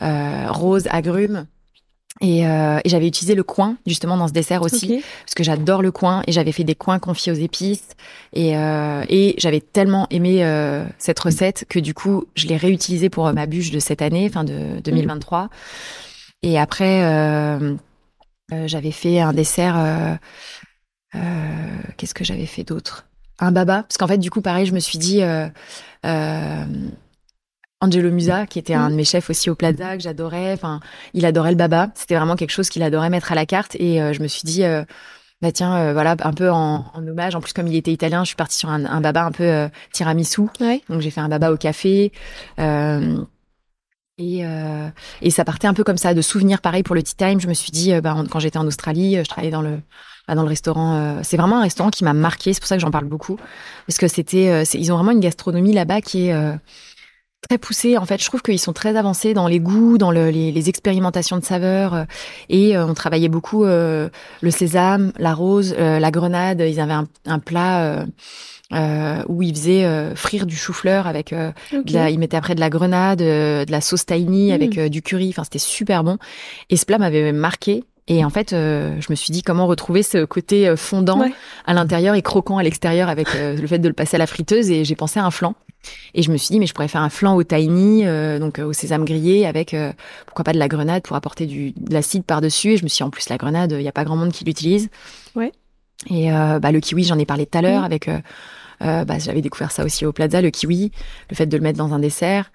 rose, agrumes. Et, euh, et j'avais utilisé le coin justement dans ce dessert aussi okay. parce que j'adore le coin et j'avais fait des coins confiés aux épices et, euh, et j'avais tellement aimé euh, cette recette que du coup je l'ai réutilisée pour ma bûche de cette année, fin de 2023. Mmh. Et après j'avais fait un dessert. Qu'est-ce que j'avais fait d'autre? Un baba parce qu'en fait du coup pareil je me suis dit Angelo Musa, qui était un de mes chefs aussi au Plaza, que j'adorais. Enfin, il adorait le baba. C'était vraiment quelque chose qu'il adorait mettre à la carte. Et euh, je me suis dit, euh, bah tiens, euh, voilà, un peu en, en, hommage. En plus, comme il était italien, je suis partie sur un, un baba un peu tiramisu. Ouais. Donc j'ai fait un baba au café. et, et ça partait un peu comme ça, de souvenirs. Pareil pour le tea time. Je me suis dit, bah, quand j'étais en Australie, je travaillais dans le bah, dans le restaurant. c'est vraiment un restaurant qui m'a marqué. C'est pour ça que j'en parle beaucoup, parce que c'était, ils ont vraiment une gastronomie là-bas qui est très poussé. En fait, je trouve qu'ils sont très avancés dans les goûts, dans le, les, les, expérimentations de saveurs. Euh, et euh, on travaillait beaucoup euh, le sésame, la rose, euh, la grenade. Ils avaient un, un plat où ils faisaient frire du chou-fleur avec. Okay. La, ils mettaient après de la grenade, de la sauce tahini mmh. avec du curry. Enfin, c'était super bon. Et ce plat m'avait marqué. Et en fait, euh, je me suis dit comment retrouver ce côté fondant ouais. à l'intérieur et croquant à l'extérieur avec euh, le fait de le passer à la friteuse. Et j'ai pensé à un flan. Et je me suis dit, mais je pourrais faire un flan au tahini, euh, donc au sésame grillé, avec pourquoi pas de la grenade pour apporter du, de l'acide par-dessus. Et je me suis dit, en plus, la grenade, il n'y a pas grand monde qui l'utilise. Ouais. Et bah, le kiwi, j'en ai parlé tout à l'heure, mmh. avec. bah, J'avais découvert ça aussi au Plaza, le kiwi, le fait de le mettre dans un dessert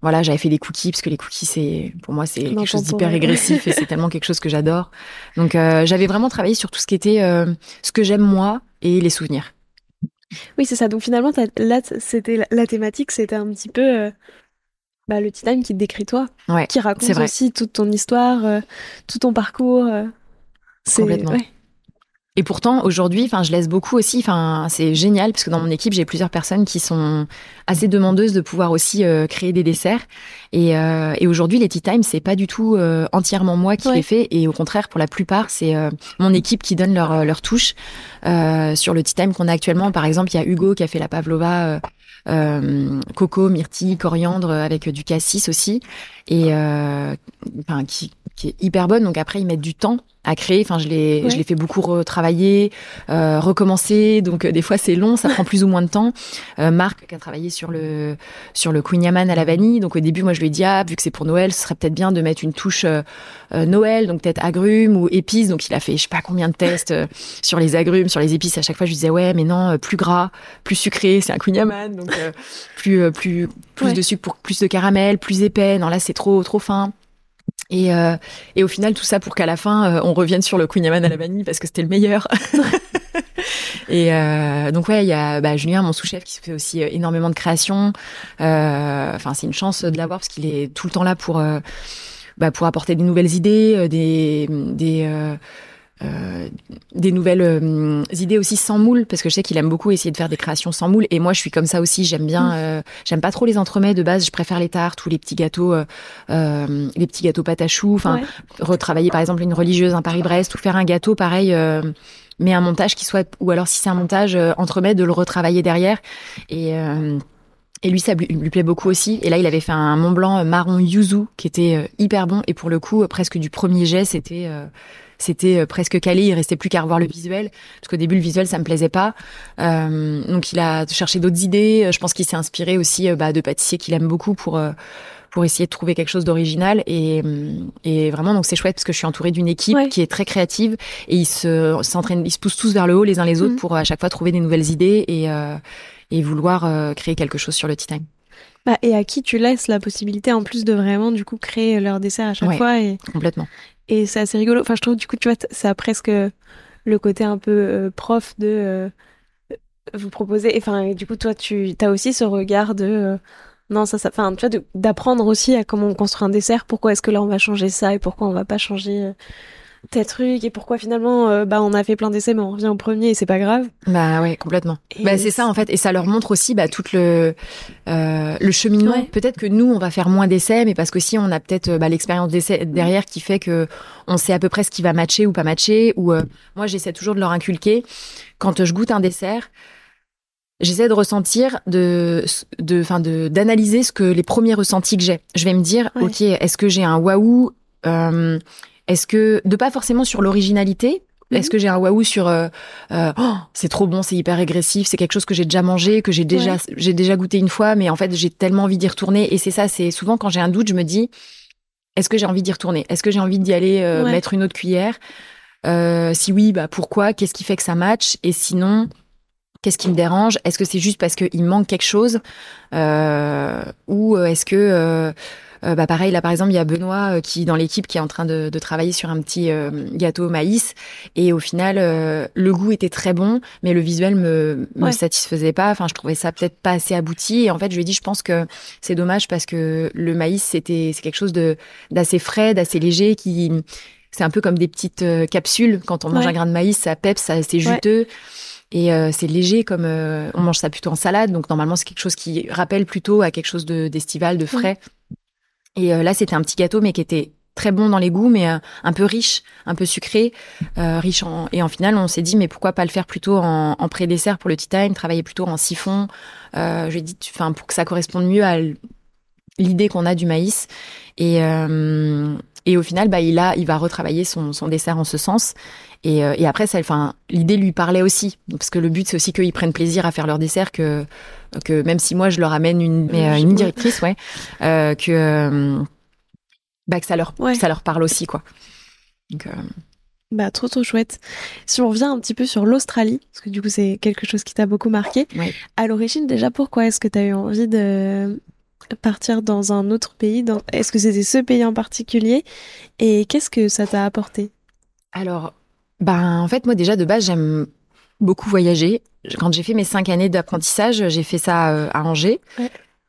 voilà, j'avais fait des cookies parce que les cookies, c'est pour moi c'est quelque chose d'hyper régressif et c'est <laughs> tellement quelque chose que j'adore. Donc euh, j'avais vraiment travaillé sur tout ce qui était euh, ce que j'aime moi et les souvenirs. Oui, c'est ça. Donc finalement, là, c'était la thématique, c'était un petit peu euh, bah, le Time qui te décrit toi, ouais, qui raconte aussi toute ton histoire, euh, tout ton parcours. Euh, Complètement. Ouais. Et pourtant, aujourd'hui, enfin, je laisse beaucoup aussi. Enfin, c'est génial parce que dans mon équipe, j'ai plusieurs personnes qui sont assez demandeuses de pouvoir aussi euh, créer des desserts. Et, euh, et aujourd'hui, les tea time, c'est pas du tout euh, entièrement moi qui ouais. les fais. Et au contraire, pour la plupart, c'est euh, mon équipe qui donne leur leur touche euh, sur le tea time qu'on a actuellement. Par exemple, il y a Hugo qui a fait la pavlova. Euh, coco, myrtille, coriandre avec du cassis aussi et enfin qui, qui est hyper bonne donc après ils mettent du temps à créer. Enfin, je l'ai, ouais. je l'ai fait beaucoup retravailler, euh, recommencer. Donc euh, des fois c'est long, ça prend plus ou moins de temps. Euh, Marc qui a travaillé sur le sur le Queen Yaman à la vanille. Donc au début, moi je lui ai dit ah vu que c'est pour Noël, ce serait peut-être bien de mettre une touche Noël, donc peut-être agrumes ou épices. Donc il a fait je sais pas combien de tests sur les agrumes, sur les épices. À chaque fois je lui disais ouais mais non plus gras, plus sucré, c'est un Queen Yaman, donc plus plus plus ouais. de sucre pour plus de caramel, plus épais. Non là c'est trop trop fin. Et, euh, et au final, tout ça pour qu'à la fin, euh, on revienne sur le Queen Yaman à la vanille parce que c'était le meilleur. <laughs> et euh, donc ouais, il y a bah, Julien, mon sous-chef, qui fait aussi euh, énormément de création. Euh, enfin, c'est une chance de l'avoir parce qu'il est tout le temps là pour bah, pour apporter des nouvelles idées, des des euh, des nouvelles euh, idées aussi sans moule parce que je sais qu'il aime beaucoup essayer de faire des créations sans moule. Et moi je suis comme ça aussi. J'aime bien mmh. euh, j'aime pas trop les entremets de base. Je préfère les tartes ou les petits gâteaux euh, euh, les petits gâteaux pâte à choux. Enfin ouais. retravailler par exemple une religieuse un Paris-Brest ou faire un gâteau pareil mais un montage qui soit ou alors si c'est un montage entremet de le retravailler derrière. Et Et lui, ça lui, lui plaît beaucoup aussi. Et là, il avait fait un Mont Blanc marron yuzu qui était hyper bon. Et pour le coup, presque du premier jet, c'était c'était presque calé. Il restait plus qu'à revoir le visuel, parce qu'au début le visuel ça me plaisait pas. Euh, donc il a cherché d'autres idées. Je pense qu'il s'est inspiré aussi bah, de pâtissiers qu'il aime beaucoup pour pour essayer de trouver quelque chose d'original. Et, et vraiment, donc c'est chouette parce que je suis entourée d'une équipe qui est très créative et ils se s'entraînent, ils se poussent tous vers le haut les uns les autres mhm. pour à chaque fois trouver des nouvelles idées et, euh, et vouloir euh, créer quelque chose sur le tea time. Bah, et à qui tu laisses la possibilité en plus de vraiment du coup créer leur dessert à chaque fois et complètement. Et c'est assez rigolo. Enfin, je trouve du coup, tu vois, ça a presque le côté un peu euh, prof de vous proposer. Enfin, du coup, toi, tu as aussi ce regard de non, ça, ça, enfin, tu vois, d'apprendre aussi à comment on construit un dessert. Pourquoi est-ce que là on va changer ça et pourquoi on va pas changer euh, tel truc et pourquoi finalement, euh, bah, on a fait plein d'essais mais on revient au premier et c'est pas grave. Bah ouais, complètement. bah c'est ça en fait et ça leur montre aussi bah tout le euh, le cheminement. Peut-être que nous on va faire moins d'essais, mais parce qu'aussi on a peut-être bah, l'expérience d'essai derrière qui fait que on sait à peu près ce qui va matcher ou pas matcher. Ou moi j'essaie toujours de leur inculquer quand je goûte un dessert j'essaie de ressentir, de, de, enfin, de, d'analyser ce que les premiers ressentis que j'ai. Je vais me dire, ok, est-ce que j'ai un waouh euh, Est-ce que de pas forcément sur l'originalité, est-ce mhm. que j'ai un waouh sur euh, euh, oh, c'est trop bon, c'est hyper régressif, c'est quelque chose que j'ai déjà mangé, que j'ai déjà j'ai déjà goûté une fois, mais en fait j'ai tellement envie d'y retourner. Et c'est ça, c'est souvent quand j'ai un doute, je me dis est-ce que j'ai envie d'y retourner? Est-ce que j'ai envie d'y aller mettre une autre cuillère? Si oui, bah pourquoi? Qu'est-ce qui fait que ça match Et sinon, Qu'est-ce qui me dérange? Est-ce que c'est juste parce qu'il manque quelque chose? Euh, Ou euh, est-ce que, euh, euh, bah pareil, là par exemple, il y a Benoît qui dans l'équipe qui est en train de, de travailler sur un petit gâteau au maïs et au final, le goût était très bon, mais le visuel me, me satisfaisait pas. Enfin, je trouvais ça peut-être pas assez abouti. Et en fait, je lui ai dit, je pense que c'est dommage parce que le maïs, c'était c'est quelque chose de d'assez frais, d'assez léger qui c'est un peu comme des petites capsules. Quand on mange un grain de maïs, ça pep, ça c'est juteux. Et euh, c'est léger comme euh, on mange ça plutôt en salade, donc normalement c'est quelque chose qui rappelle plutôt à quelque chose de d'estival, de frais. Et euh, là c'était un petit gâteau mais qui était très bon dans les goûts, mais un peu riche, un peu sucré, riche en et en final on s'est dit mais pourquoi pas le faire plutôt en, en pré-dessert pour le tea time, travailler plutôt en siphon. Euh, dit enfin pour que ça corresponde mieux à l'idée qu'on a du maïs et et au final, bah, il a, il va retravailler son, son dessert en ce sens. Et, euh, et après, l'idée lui parlait aussi, parce que le but c'est aussi qu'ils prennent plaisir à faire leur dessert, que que même si moi je leur amène une, euh, une directrice, ouais, euh, que bah, que ça leur ça leur parle aussi, quoi. Donc, bah, trop trop chouette. Si on revient un petit peu sur l'Australie, parce que du coup c'est quelque chose qui t'a beaucoup marqué. À l'origine déjà, pourquoi est-ce que tu as eu envie de partir dans un autre pays dans... Est-ce que c'était ce pays en particulier? Et qu'est-ce que ça t'a apporté? Alors, ben, en fait, moi déjà de base, j'aime beaucoup voyager. Quand j'ai fait mes cinq années d'apprentissage, j'ai fait ça euh, à Angers.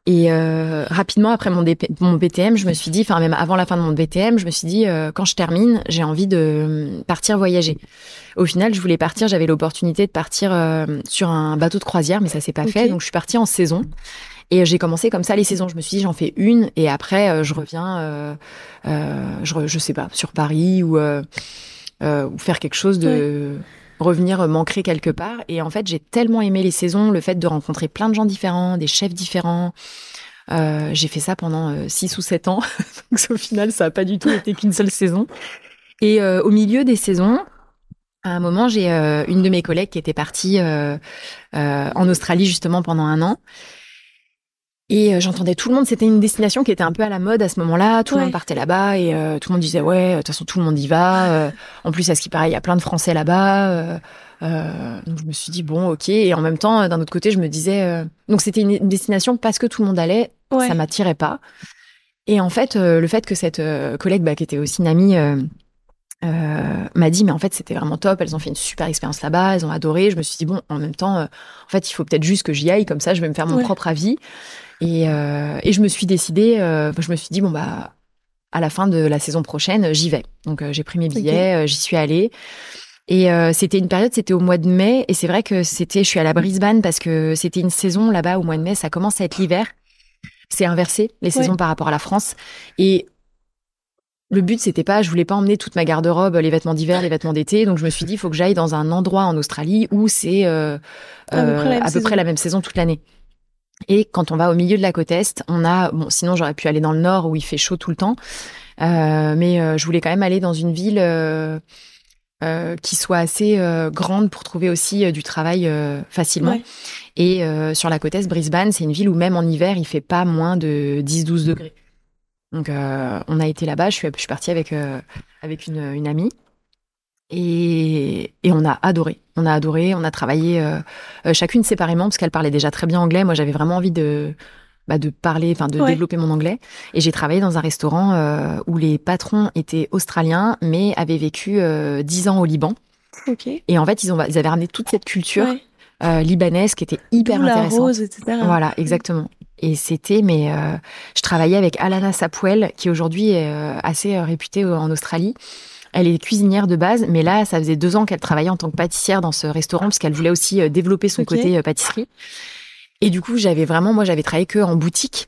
Et euh, rapidement après mon, mon, BTM, je me suis dit, enfin même avant la fin de mon BTM, je me suis dit, euh, quand je termine, j'ai envie de partir voyager. Au final, je voulais partir, j'avais l'opportunité de partir sur un bateau de croisière, mais ça s'est pas fait, donc je suis partie en saison. Et j'ai commencé comme ça les saisons. Je me suis dit, j'en fais une, et après, euh, je reviens, euh, euh, je, je sais pas, sur Paris ou, euh, ou faire quelque chose de. revenir m'ancrer quelque part. Et en fait, j'ai tellement aimé les saisons, le fait de rencontrer plein de gens différents, des chefs différents. Euh, j'ai fait ça pendant six ou sept ans. <laughs> Donc au final, ça n'a pas du tout été qu'une seule saison. Et euh, au milieu des saisons, à un moment, j'ai une de mes collègues qui était partie en Australie justement pendant un an. Et euh, j'entendais tout le monde, c'était une destination qui était un peu à la mode à ce moment-là. Tout le monde partait là-bas et euh, tout le monde disait ouais, de toute façon tout le monde y va. Euh, en plus, à ce qui paraît, il y a plein de Français là-bas. donc je me suis dit bon, ok. Et en même temps, d'un autre côté, je me disais donc c'était une, destination parce que tout le monde allait, ça m'attirait pas. Et en fait, le fait que cette collègue bah, qui était aussi une amie m'a dit mais en fait c'était vraiment top elles ont fait une super expérience là-bas elles ont adoré je me suis dit bon en même temps en fait il faut peut-être juste que j'y aille comme ça je vais me faire mon propre avis et, euh, et je me suis décidée, euh, je me suis dit, bon, bah, à la fin de la saison prochaine, j'y vais. Donc, euh, j'ai pris mes billets, j'y suis allée. Et c'était une période, c'était au mois de mai, et c'est vrai que c'était, je suis à la Brisbane parce que c'était une saison là-bas au mois de mai, ça commence à être l'hiver. C'est inversé les saisons par rapport à la France. Et le but, c'était pas, je voulais pas emmener toute ma garde-robe, les vêtements d'hiver, les vêtements d'été. Donc je me suis dit, il faut que j'aille dans un endroit en Australie où c'est euh, à, peu, près la même saison toute l'année. Et quand on va au milieu de la côte est, on a bon, sinon j'aurais pu aller dans le nord où il fait chaud tout le temps, euh, mais euh, je voulais quand même aller dans une ville euh, qui soit assez grande pour trouver aussi du travail facilement. Ouais. Et sur la côte est, Brisbane, c'est une ville où même en hiver, il fait pas moins de 10-12 degrés. Donc on a été là-bas, je suis, je suis partie avec, avec une, une amie. Et, et on a adoré. On a adoré, on a travaillé euh, euh, chacune séparément parce qu'elle parlait déjà très bien anglais. Moi, j'avais vraiment envie de, bah, de parler, enfin de Ouais. développer mon anglais. Et j'ai travaillé dans un restaurant euh, où les patrons étaient australiens, mais avaient vécu euh, 10 ans au Liban. Ok. Et en fait, ils, ont, ils avaient ramené toute cette culture Ouais. libanaise qui était hyper la intéressante. rose, etc. Voilà, exactement. Et c'était, mais je travaillais avec Alana Sapwell, qui aujourd'hui est assez réputée en Australie. Elle est cuisinière de base, mais là, ça faisait deux ans qu'elle travaillait en tant que pâtissière dans ce restaurant, parce qu'elle voulait aussi euh, développer son côté euh, pâtisserie. Et du coup, j'avais vraiment, moi, j'avais travaillé que en boutique,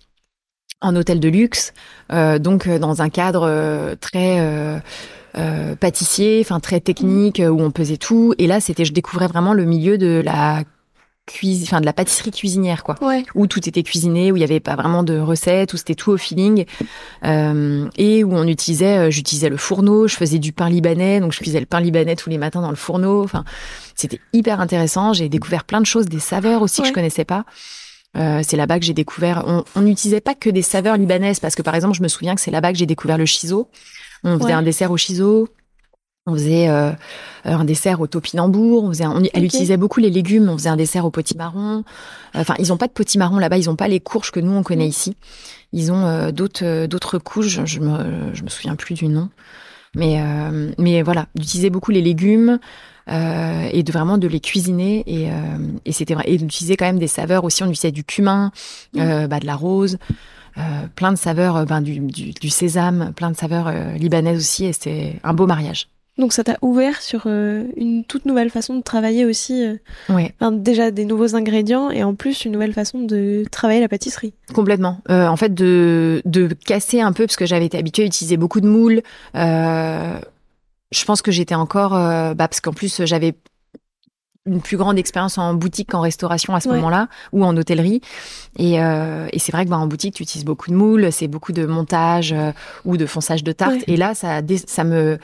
en hôtel de luxe, euh, donc euh, dans un cadre euh, très euh, pâtissier, enfin très technique, où on pesait tout. Et là, c'était, je découvrais vraiment le milieu de la cuisine, enfin de la pâtisserie cuisinière, quoi Ouais. où tout était cuisiné, où il n'y avait pas vraiment de recettes, où c'était tout au feeling, euh, et où on utilisait, euh, j'utilisais le fourneau, je faisais du pain libanais, donc je cuisais le pain libanais tous les matins dans le fourneau. Enfin, c'était hyper intéressant. J'ai découvert plein de choses, des saveurs aussi que je connaissais pas. Euh, c'est là-bas que j'ai découvert. On on n'utilisait pas que des saveurs libanaises parce que par exemple, je me souviens que c'est là-bas que j'ai découvert le shiso. On faisait Ouais. un dessert au shiso. On faisait euh, un dessert au topinambour. On faisait, un- on- elle utilisait beaucoup les légumes. On faisait un dessert au potimarron. Enfin, ils ont pas de potimarron là-bas. Ils ont pas les courges que nous on connaît ici. Ils ont euh, d'autres euh, d'autres couches. Je me je me souviens plus du nom. Mais euh, mais voilà, d'utiliser beaucoup les légumes euh, et de vraiment de les cuisiner et euh, et c'était vrai et d'utiliser quand même des saveurs aussi. On utilisait du cumin, euh, bah, de la rose. euh, plein de saveurs, ben, du, du, du sésame, plein de saveurs euh, libanaises aussi, et c'était un beau mariage. Donc ça t'a ouvert sur euh, une toute nouvelle façon de travailler aussi. euh, Ouais, enfin, déjà des nouveaux ingrédients et en plus une nouvelle façon de travailler la pâtisserie. complètement. Euh, en fait, de, de casser un peu, parce que j'avais été habituée à utiliser beaucoup de moules. Euh, je pense que j'étais encore, bah, parce qu'en plus j'avais une plus grande expérience en boutique qu'en restauration à ce Ouais. moment-là, ou en hôtellerie. Et, euh, et c'est vrai que bah, en boutique, tu utilises beaucoup de moules, c'est beaucoup de montage euh, ou de fonçage de tarte. Ouais. Et là, ça me...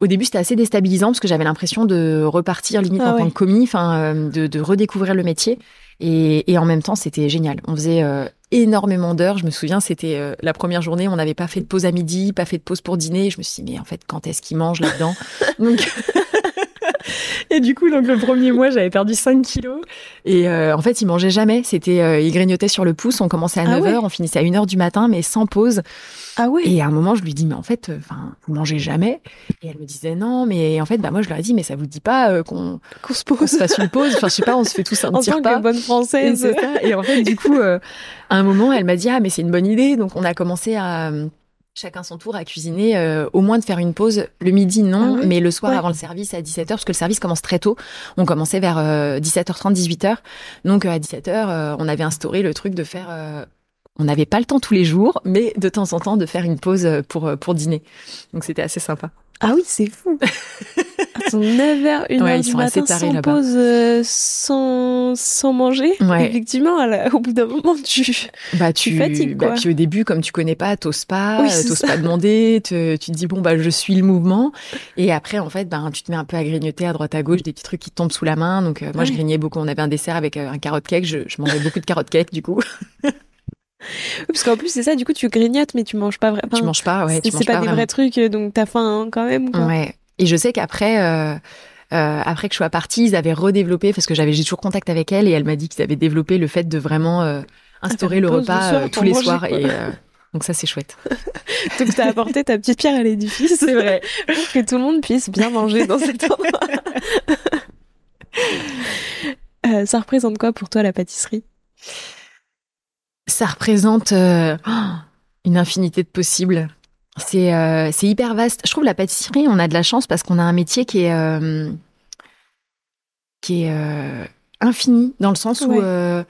Au début, c'était assez déstabilisant parce que j'avais l'impression de repartir limite Ah en tant que commis, enfin, euh, de, de redécouvrir le métier. Et, et en même temps, c'était génial. On faisait euh, énormément d'heures. Je me souviens, c'était euh, la première journée, on n'avait pas fait de pause à midi, pas fait de pause pour dîner. Je me suis dit, mais en fait, quand est-ce qu'ils mangent là-dedans? <laughs> Donc, <laughs> Et du coup, donc le premier mois, j'avais perdu 5 kilos. Et euh, en fait, ils mangeaient jamais. C'était, euh, ils grignotaient sur le pouce. On commençait à Ah 9h, ouais. on finissait à 1h du matin, mais sans pause. Ah ouais. Et à un moment, je lui dis, mais en fait, enfin, vous mangez jamais. Et elle me disait, non, mais en fait, bah, moi, je leur ai dit, mais ça vous dit pas euh, qu'on Qu'on se qu'on pose se fasse une pause Enfin, je sais pas, on se fait tous <laughs> un petit repas. bonne Et française. ça. Et en fait, du coup, euh, à un moment, elle m'a dit ah mais c'est une bonne idée. Donc on a commencé à euh, chacun son tour à cuisiner, euh, au moins de faire une pause le midi non, Ah mais le soir Ouais. avant le service à 17h parce que le service commence très tôt. On commençait vers euh, 17h30, 18h. Donc euh, à 17h, euh, on avait instauré le truc de faire. euh, on n'avait pas le temps tous les jours, mais de temps en temps de faire une pause euh, pour euh, pour dîner. Donc c'était assez sympa. Ah oui, c'est fou. <laughs> Attends, 9h, 1h Ouais, ils du sont assez matin sans pause, euh, sans, sans manger. Ouais. Effectivement, au bout d'un moment, tu... Bah Tu tu, fatigues, bah, quoi. puis au début comme tu connais pas, t'oses pas, Oui, euh, t'oses pas demander, te- tu te dis bon bah je suis le mouvement et après en fait ben tu te mets un peu à grignoter à droite à gauche des petits trucs qui te tombent sous la main donc euh, moi je grignais beaucoup, on avait un dessert avec euh, un carotte cake, je, je mangeais beaucoup de carotte cake du coup. Parce qu'en plus, c'est ça, du coup, tu grignotes, mais tu manges pas vraiment. tu manges pas, ouais, tu c'est manges pas, pas, des vraiment. vrais trucs, donc t'as faim hein, quand même. Quoi. Ouais. Et je sais qu'après, euh, euh, après que je sois partie, ils avaient redéveloppé parce que j'avais j'ai toujours contact avec elle et elle m'a dit qu'ils avaient développé le fait de vraiment euh, instaurer une le repas soir tous les manger, soirs quoi. et donc ça c'est chouette. <laughs> Donc t'as apporté ta petite pierre à l'édifice. C'est vrai. <laughs> pour que tout le monde puisse bien manger dans cet endroit. <laughs> Ça représente quoi pour toi la pâtisserie? Ça représente oh, une infinité de possibles. C'est euh, c'est hyper vaste. Je trouve la pâtisserie, on a de la chance parce qu'on a un métier qui est euh, qui est euh, infini dans le sens où Ouais.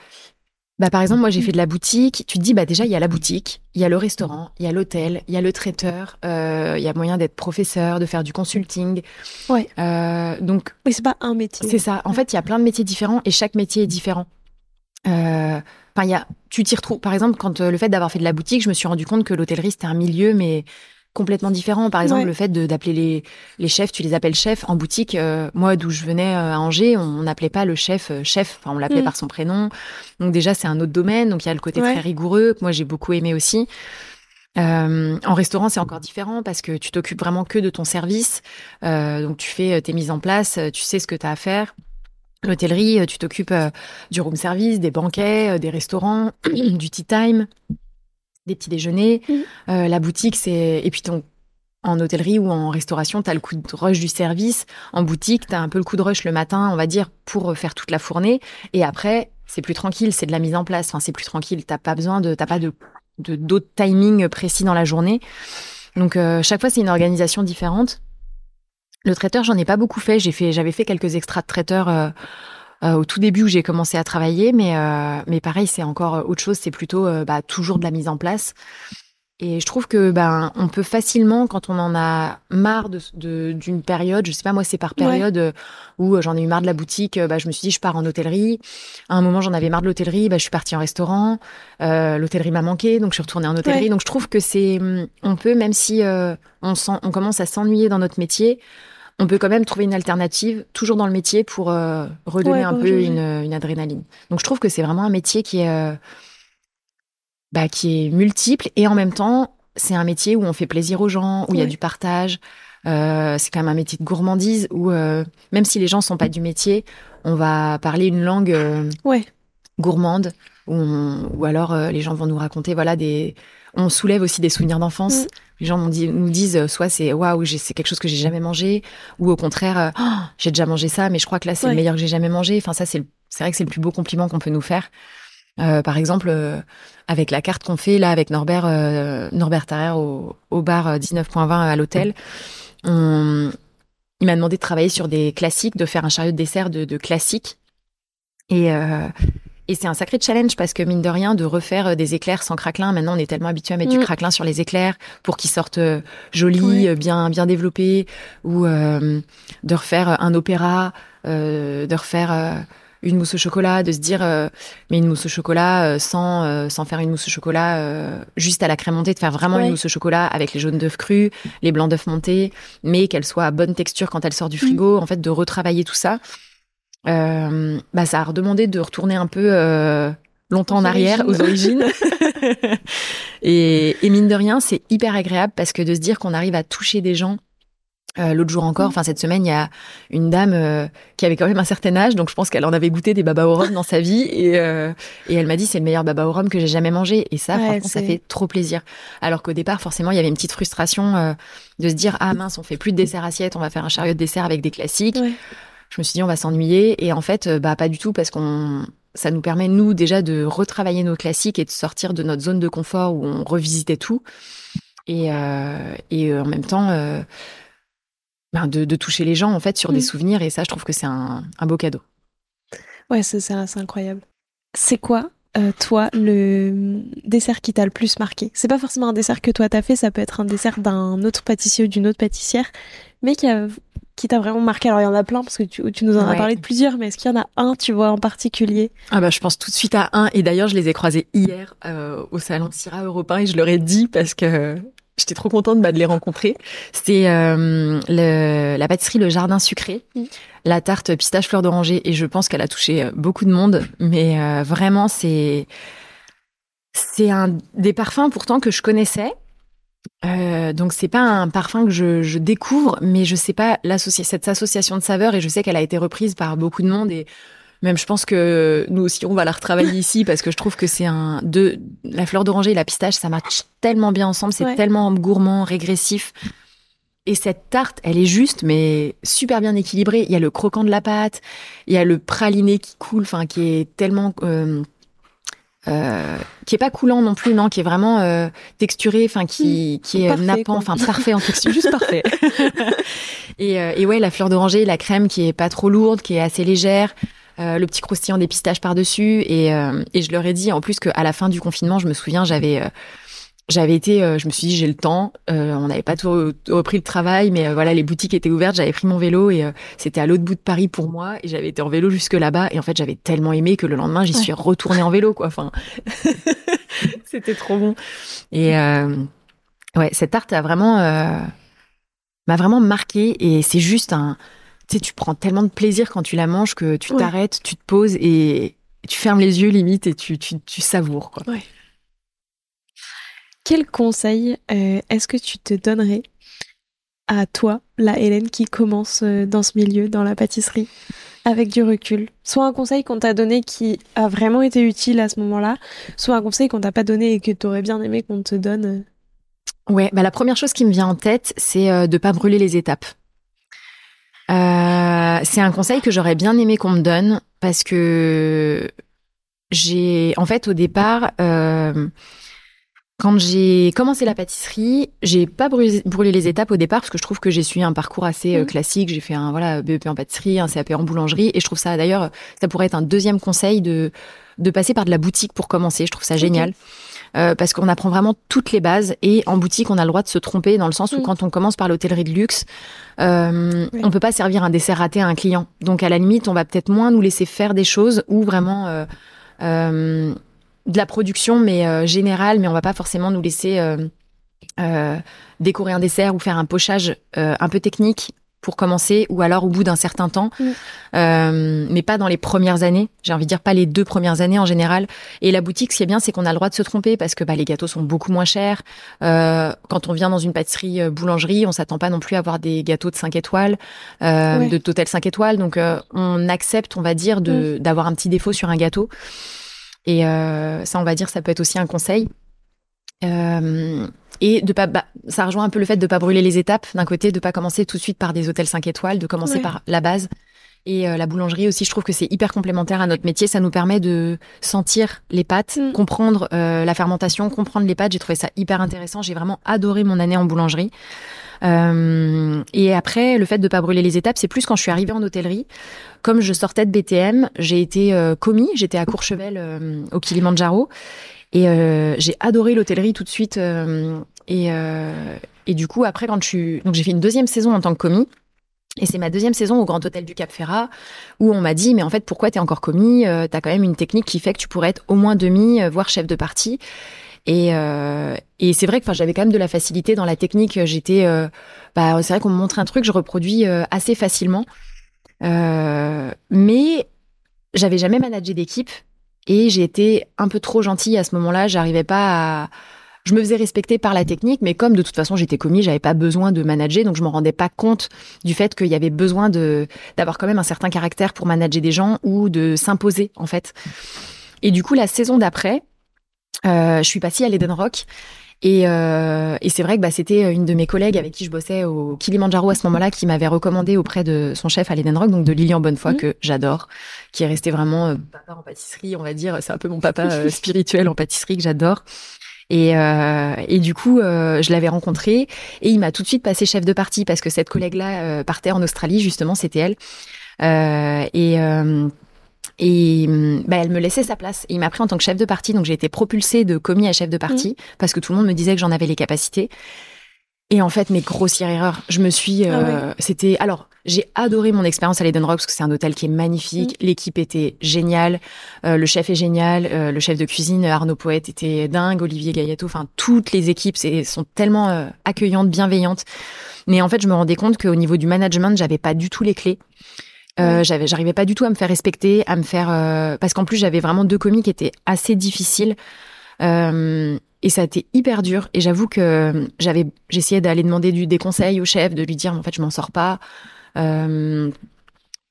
bah, par exemple, moi j'ai fait de la boutique. Tu te dis bah déjà il y a la boutique, il y a le restaurant, il y a l'hôtel, il y a le traiteur, il y a moyen d'être professeur, de faire du consulting. Ouais. Donc Oui, c'est pas un métier. c'est ça. En fait, il y a plein de métiers différents et chaque métier est différent. Enfin, il y a, tu t'y retrouves. Par exemple, quand le fait d'avoir fait de la boutique, je me suis rendu compte que l'hôtellerie c'était un milieu, mais complètement différent. Par exemple, le fait d'appeler les, les chefs, tu les appelles chefs en boutique. Euh, moi, d'où je venais euh, à Angers, on n'appelait pas le chef euh, chef. Enfin, on l'appelait mm. par son prénom. Donc déjà, c'est un autre domaine. Donc il y a le côté très rigoureux que moi j'ai beaucoup aimé aussi. en restaurant, c'est encore différent parce que tu t'occupes vraiment que de ton service. donc tu fais tes mises en place, tu sais ce que tu as à faire. L'hôtellerie, tu t'occupes du room service, des banquets, des restaurants, <clears throat> du tea time des petits déjeuners. Mmh. Euh, la boutique, c'est. Et puis, ton... en hôtellerie ou en restauration, tu as le coup de rush du service. En boutique, tu as un peu le coup de rush le matin, on va dire, pour faire toute la fournée. Et après, c'est plus tranquille, c'est de la mise en place. Enfin, c'est plus tranquille. T'as pas besoin de. T'as pas de d'autres timings précis dans la journée. Donc, euh, chaque fois, c'est une organisation différente. Le traiteur, j'en ai pas beaucoup fait. J'ai fait, j'avais fait quelques extras de traiteur euh, euh, au tout début où j'ai commencé à travailler, mais euh, mais pareil, c'est encore autre chose. C'est plutôt bah, toujours de la mise en place. Et je trouve que ben on peut facilement, quand on en a marre de d'une période, je sais pas moi, c'est par période où j'en ai eu marre de la boutique, bah, je me suis dit je pars en hôtellerie. À un moment, j'en avais marre de l'hôtellerie, bah, je suis partie en restaurant. Euh, l'hôtellerie m'a manqué, donc je suis retournée en hôtellerie. Donc je trouve que c'est, on peut même si on, sent, on commence à s'ennuyer dans notre métier, on peut quand même trouver une alternative, toujours dans le métier, pour euh, redonner un peu une, adrénaline. Donc je trouve que c'est vraiment un métier qui est, euh, bah, qui est multiple et en même temps, c'est un métier où on fait plaisir aux gens, où il y a du partage. Euh, c'est quand même un métier de gourmandise où même si les gens sont pas du métier, on va parler une langue gourmande ou, alors les gens vont nous raconter voilà des on soulève aussi des souvenirs d'enfance. Mm. Les gens nous disent euh, soit c'est waouh, c'est quelque chose que j'ai jamais mangé, ou au contraire, euh, oh, j'ai déjà mangé ça, mais je crois que là c'est le meilleur que j'ai jamais mangé. Enfin ça c'est c'est vrai que c'est le plus beau compliment qu'on peut nous faire. Euh, par exemple, avec la carte qu'on fait là avec Norbert Norbert Tarrer au, au bar 19.20 à l'hôtel, il m'a demandé de travailler sur des classiques, de faire un chariot de dessert de, de classiques. Et, et c'est un sacré challenge parce que mine de rien, de refaire euh, des éclairs sans craquelin, maintenant on est tellement habitué à mettre du mm. craquelin sur les éclairs pour qu'ils sortent euh, jolis, euh, bien bien développés, ou de refaire un opéra, de refaire une mousse au chocolat, de se dire mais une mousse au chocolat sans sans faire une mousse au chocolat juste à la crème montée, de faire vraiment une mousse au chocolat avec les jaunes d'œufs crus, les blancs d'œufs montés, mais qu'elle soit à bonne texture quand elle sort du mm. frigo. En fait, de retravailler tout ça. Euh, bah, ça a redemandé de retourner un peu euh, longtemps en arrière, aux origines. <laughs> et, mine de rien, c'est hyper agréable parce que de se dire qu'on arrive à toucher des gens. Euh, L'autre jour encore, enfin cette semaine, il y a une dame euh, qui avait quand même un certain âge, donc je pense qu'elle en avait goûté des baba au rhum dans sa vie, et, et elle m'a dit c'est le meilleur baba au rhum que j'ai jamais mangé, et ça, franchement, ça fait trop plaisir. Alors qu'au départ, forcément, il y avait une petite frustration de se dire ah mince, on fait plus de dessert assiette, on va faire un chariot de dessert avec des classiques. Je me suis dit, on va s'ennuyer. Et en fait, euh, bah, pas du tout, parce qu'on ça nous permet, nous, déjà, de retravailler nos classiques et de sortir de notre zone de confort où on revisitait tout. Et, euh, et euh, en même temps, ben, de, toucher les gens, en fait, sur des mm. souvenirs. Et ça, je trouve que c'est un, beau cadeau. Ouais, c'est incroyable. C'est quoi, toi, le dessert qui t'a le plus marqué? C'est pas forcément un dessert que toi t'as fait, ça peut être un dessert d'un autre pâtissier ou d'une autre pâtissière, mais qui a qui t'a vraiment marqué Alors il y en a plein parce que tu, tu nous en as parlé de plusieurs, mais est-ce qu'il y en a un, tu vois, en particulier? Ah bah je pense tout de suite à un. Et d'ailleurs je les ai croisés hier euh, au salon Syrah Européen et je leur ai dit parce que j'étais trop contente bah, de les rencontrer. C'était euh, la pâtisserie Le Jardin Sucré, mm. la tarte pistache fleur d'oranger et je pense qu'elle a touché euh, beaucoup de monde. Mais vraiment c'est c'est un des parfums pourtant que je connaissais euh, donc c'est pas un parfum que je, découvre, mais je sais pas cette association de saveurs et je sais qu'elle a été reprise par beaucoup de monde et même je pense que nous aussi on va la retravailler <laughs> ici parce que je trouve que c'est un de la fleur d'oranger et la pistache ça match tellement bien ensemble, c'est tellement gourmand, régressif. Et cette tarte, elle est juste, mais super bien équilibrée. Il y a le croquant de la pâte, il y a le praliné qui coule, enfin qui est tellement euh, euh, qui est pas coulant non plus, non, qui est vraiment euh, texturé, enfin qui, hmm. qui est nappant, enfin parfait en texture, <laughs> juste parfait. <laughs> et, et, ouais, la fleur d'oranger, la crème qui est pas trop lourde, qui est assez légère. Le petit croustillant des pistaches par dessus et, et je leur ai dit en plus qu'à la fin du confinement je me souviens j'avais j'avais été, euh, je me suis dit j'ai le temps. Euh, on n'avait pas tout repris le travail, mais euh, voilà, les boutiques étaient ouvertes. J'avais pris mon vélo et c'était à l'autre bout de Paris pour moi. Et j'avais été en vélo jusque là-bas. Et en fait, j'avais tellement aimé que le lendemain, j'y suis retournée en vélo, quoi. Enfin, <laughs> c'était trop bon. Et ouais, cette tarte a vraiment m'a vraiment marqué. Et c'est juste un, sais, tu prends tellement de plaisir quand tu la manges que tu t'arrêtes, tu te poses et tu fermes les yeux limite et tu, tu, tu savoures, quoi. Ouais. Quel conseil euh, est-ce que tu te donnerais à toi, la Hélène qui commence euh, dans ce milieu, dans la pâtisserie, avec du recul? Soit un conseil qu'on t'a donné qui a vraiment été utile à ce moment-là, soit un conseil qu'on t'a pas donné et que tu aurais bien aimé qu'on te donne. Euh. Ouais, bah la première chose qui me vient en tête, c'est de pas brûler les étapes. C'est un conseil que j'aurais bien aimé qu'on me donne parce que j'ai, en fait, au départ, quand j'ai commencé la pâtisserie, j'ai pas brûlé, les étapes au départ parce que je trouve que j'ai suivi un parcours assez euh, mmh. classique. J'ai fait un voilà BEP en pâtisserie, un CAP en boulangerie, et je trouve ça d'ailleurs, ça pourrait être un deuxième conseil de de passer par de la boutique pour commencer. Je trouve ça génial. Euh, parce qu'on apprend vraiment toutes les bases et en boutique on a le droit de se tromper dans le sens où mmh. quand on commence par l'hôtellerie de luxe euh, on peut pas servir un dessert raté à un client donc à la limite on va peut-être moins nous laisser faire des choses ou vraiment euh, euh de la production, mais générale, mais on va pas forcément nous laisser décorer un dessert ou faire un pochage un peu technique pour commencer, ou alors au bout d'un certain temps, mm. mais pas dans les premières années. J'ai envie de dire pas les deux premières années en général. Et la boutique, ce qui est bien, c'est qu'on a le droit de se tromper parce que bah, les gâteaux sont beaucoup moins chers. quand on vient dans une pâtisserie boulangerie, on s'attend pas non plus à avoir des gâteaux de 5 étoiles, de d'hôtel 5 étoiles. Donc on accepte, on va dire, de mm. d'avoir un petit défaut sur un gâteau. Et euh, ça, on va dire, ça peut être aussi un conseil. Euh, et de pas, bah, ça rejoint un peu le fait de pas brûler les étapes. D'un côté, de pas commencer tout de suite par des hôtels 5 étoiles, de commencer par la base. Et euh, la boulangerie aussi, je trouve que c'est hyper complémentaire à notre métier. Ça nous permet de sentir les pâtes, mm. comprendre la fermentation, comprendre les pâtes. J'ai trouvé ça hyper intéressant. J'ai vraiment adoré mon année en boulangerie. Euh, et après, le fait de pas brûler les étapes, c'est plus quand je suis arrivée en hôtellerie. Comme je sortais de BTM, j'ai été euh, commis, j'étais à Courchevel euh, au Kilimanjaro. Et j'ai adoré l'hôtellerie tout de suite. et, et du coup, après, quand je suis... Donc j'ai fait une deuxième saison en tant que commis. Et c'est ma deuxième saison au Grand Hôtel du Cap Ferrat où on m'a dit mais en fait pourquoi t'es encore commis T'as quand même une technique qui fait que tu pourrais être au moins demi, voire chef de partie. Et, euh, et c'est vrai que j'avais quand même de la facilité dans la technique. J'étais, euh, bah, c'est vrai qu'on me montre un truc, je reproduis euh, assez facilement. Euh, mais j'avais jamais managé d'équipe et j'ai été un peu trop gentille à ce moment-là. J'arrivais pas. Je me faisais respecter par la technique, mais comme de toute façon j'étais commis, j'avais pas besoin de manager, donc je me rendais pas compte du fait qu'il y avait besoin d'avoir quand même un certain caractère pour manager des gens ou de s'imposer en fait. Et du coup, la saison d'après, euh, je suis passée à l'Eden Rock. Et, euh, et c'est vrai que bah, c'était une de mes collègues avec qui je bossais au Kilimanjaro à ce moment-là qui m'avait recommandé auprès de son chef à l'Eden Rock, donc de Lilian Bonnefoy, mmh. que j'adore, qui est resté vraiment euh, papa en pâtisserie, on va dire. C'est un peu mon papa euh, <laughs> spirituel en pâtisserie que j'adore. Et, euh, et, du coup, euh, je l'avais rencontré et il m'a tout de suite passé chef de partie parce que cette collègue-là partait en Australie, justement, c'était elle. et et hum, bah, elle me laissait sa place. Et il m'a pris en tant que chef de parti. Donc j'ai été propulsée de commis à chef de parti mmh. parce que tout le monde me disait que j'en avais les capacités. Et en fait, mes grossières erreurs, je me suis. Ah euh, c'était. Alors, j'ai adoré mon expérience à l'Eden Rock parce que c'est un hôtel qui est magnifique. Mmh. L'équipe était géniale. Euh, le chef est génial. Euh, le chef de cuisine, Arnaud Poète, était dingue. Olivier Gaillato. Enfin, toutes les équipes sont tellement accueillantes, bienveillantes. Mais en fait, je me rendais compte qu'au niveau du management, j'avais pas du tout les clés. Euh, j'avais, j'arrivais pas du tout à me faire respecter, à me faire euh, parce qu'en plus j'avais vraiment deux commis qui étaient assez difficiles euh, et ça a été hyper dur. Et j'avoue que j'avais, j'essayais d'aller demander du, des conseils au chef, de lui dire en fait je m'en sors pas.